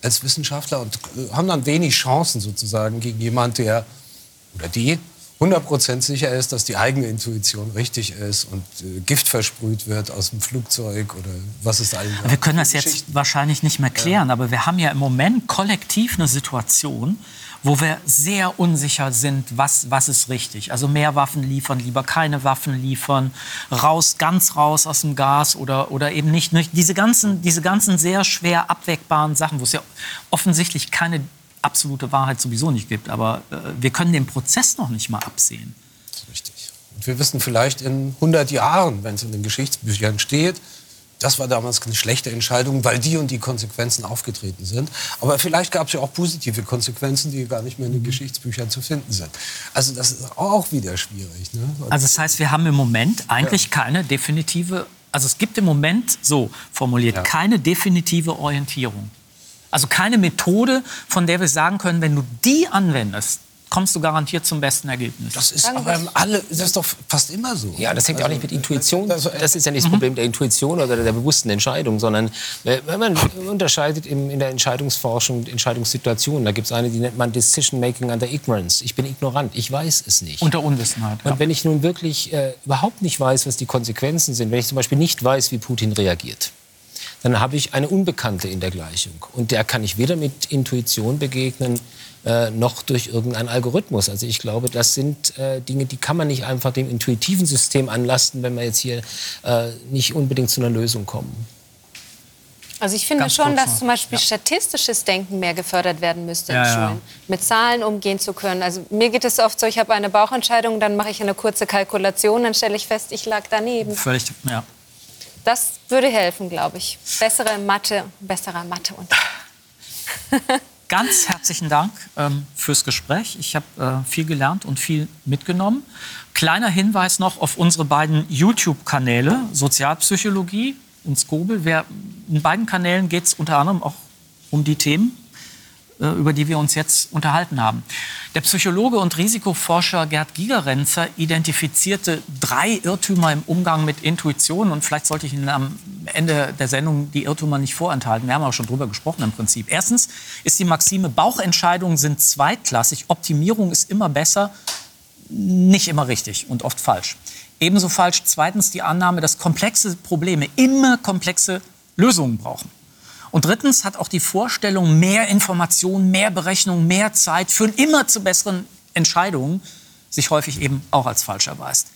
als Wissenschaftler und äh, haben dann wenig Chancen sozusagen gegen jemanden, der oder die 100% sicher ist, dass die eigene Intuition richtig ist und äh, Gift versprüht wird aus dem Flugzeug oder was ist eigentlich. Wir können das jetzt wahrscheinlich nicht mehr klären, ja. aber wir haben ja im Moment kollektiv eine Situation, wo wir sehr unsicher sind, was, was ist richtig. Also mehr Waffen liefern, lieber keine Waffen liefern, raus, ganz raus aus dem Gas oder, oder eben nicht. Diese ganzen, diese ganzen sehr schwer abwägbaren Sachen, wo es ja offensichtlich keine absolute Wahrheit sowieso nicht gibt. Aber äh, wir können den Prozess noch nicht mal absehen. Das ist richtig. Und wir wissen vielleicht in 100 Jahren, wenn es in den Geschichtsbüchern steht, das war damals eine schlechte Entscheidung, weil die und die Konsequenzen aufgetreten sind. Aber vielleicht gab es ja auch positive Konsequenzen, die gar nicht mehr in den Geschichtsbüchern zu finden sind. Also das ist auch wieder schwierig. Ne? Also das heißt, wir haben im Moment eigentlich ja. keine definitive, also es gibt im Moment, so formuliert, ja. keine definitive Orientierung. Also keine Methode, von der wir sagen können, wenn du die anwendest, kommst du garantiert zum besten Ergebnis. Das ist aber alle, das ist doch fast immer so. Ja, das hängt also, auch nicht mit Intuition. Das ist ja nicht das Problem der Intuition oder der bewussten Entscheidung, sondern wenn man unterscheidet in der Entscheidungsforschung, Entscheidungssituationen, da gibt es eine, die nennt man Decision Making under Ignorance. Ich bin ignorant, ich weiß es nicht. Unter Unwissenheit. Und wenn ich nun wirklich äh, überhaupt nicht weiß, was die Konsequenzen sind, wenn ich zum Beispiel nicht weiß, wie Putin reagiert, dann habe ich eine Unbekannte in der Gleichung. Und der kann ich weder mit Intuition begegnen, äh, noch durch irgendeinen Algorithmus. Also ich glaube, das sind äh, Dinge, die kann man nicht einfach dem intuitiven System anlasten, wenn wir jetzt hier äh, nicht unbedingt zu einer Lösung kommen. Also ich finde Ganz schon, dass zum Beispiel ja. statistisches Denken mehr gefördert werden müsste in ja, Schulen, ja. mit Zahlen umgehen zu können. Also mir geht es oft so, ich habe eine Bauchentscheidung, dann mache ich eine kurze Kalkulation, dann stelle ich fest, ich lag daneben. Völlig, ja. Das würde helfen, glaube ich. Bessere Mathe, besserer Mathe und Ganz herzlichen Dank ähm, fürs Gespräch. Ich habe äh, viel gelernt und viel mitgenommen. Kleiner Hinweis noch auf unsere beiden YouTube-Kanäle, Sozialpsychologie und Skobel. Wer, in beiden Kanälen geht es unter anderem auch um die Themen, über die wir uns jetzt unterhalten haben. Der Psychologe und Risikoforscher Gerd Gigerenzer identifizierte drei Irrtümer im Umgang mit Intuition. Und vielleicht sollte ich Ihnen am Ende der Sendung die Irrtümer nicht vorenthalten. Wir haben auch schon drüber gesprochen im Prinzip. Erstens ist die Maxime, Bauchentscheidungen sind zweitklassig, Optimierung ist immer besser, nicht immer richtig und oft falsch. Ebenso falsch zweitens die Annahme, dass komplexe Probleme immer komplexe Lösungen brauchen. Und drittens hat auch die Vorstellung, mehr Informationen, mehr Berechnungen, mehr Zeit führen immer zu besseren Entscheidungen, sich häufig eben auch als falsch erweist.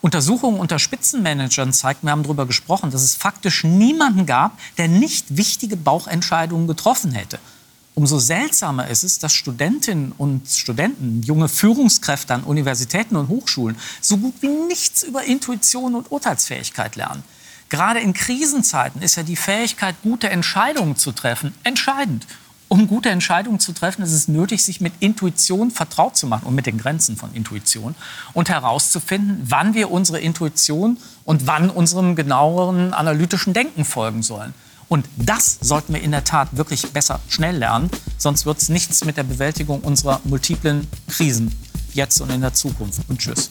Untersuchungen unter Spitzenmanagern zeigten, wir haben darüber gesprochen, dass es faktisch niemanden gab, der nicht wichtige Bauchentscheidungen getroffen hätte. Umso seltsamer ist es, dass Studentinnen und Studenten, junge Führungskräfte an Universitäten und Hochschulen so gut wie nichts über Intuition und Urteilsfähigkeit lernen. Gerade in Krisenzeiten ist ja die Fähigkeit, gute Entscheidungen zu treffen, entscheidend. Um gute Entscheidungen zu treffen, ist es nötig, sich mit Intuition vertraut zu machen und mit den Grenzen von Intuition und herauszufinden, wann wir unsere Intuition und wann unserem genaueren analytischen Denken folgen sollen. Und das sollten wir in der Tat wirklich besser schnell lernen, sonst wird es nichts mit der Bewältigung unserer multiplen Krisen jetzt und in der Zukunft. Und tschüss.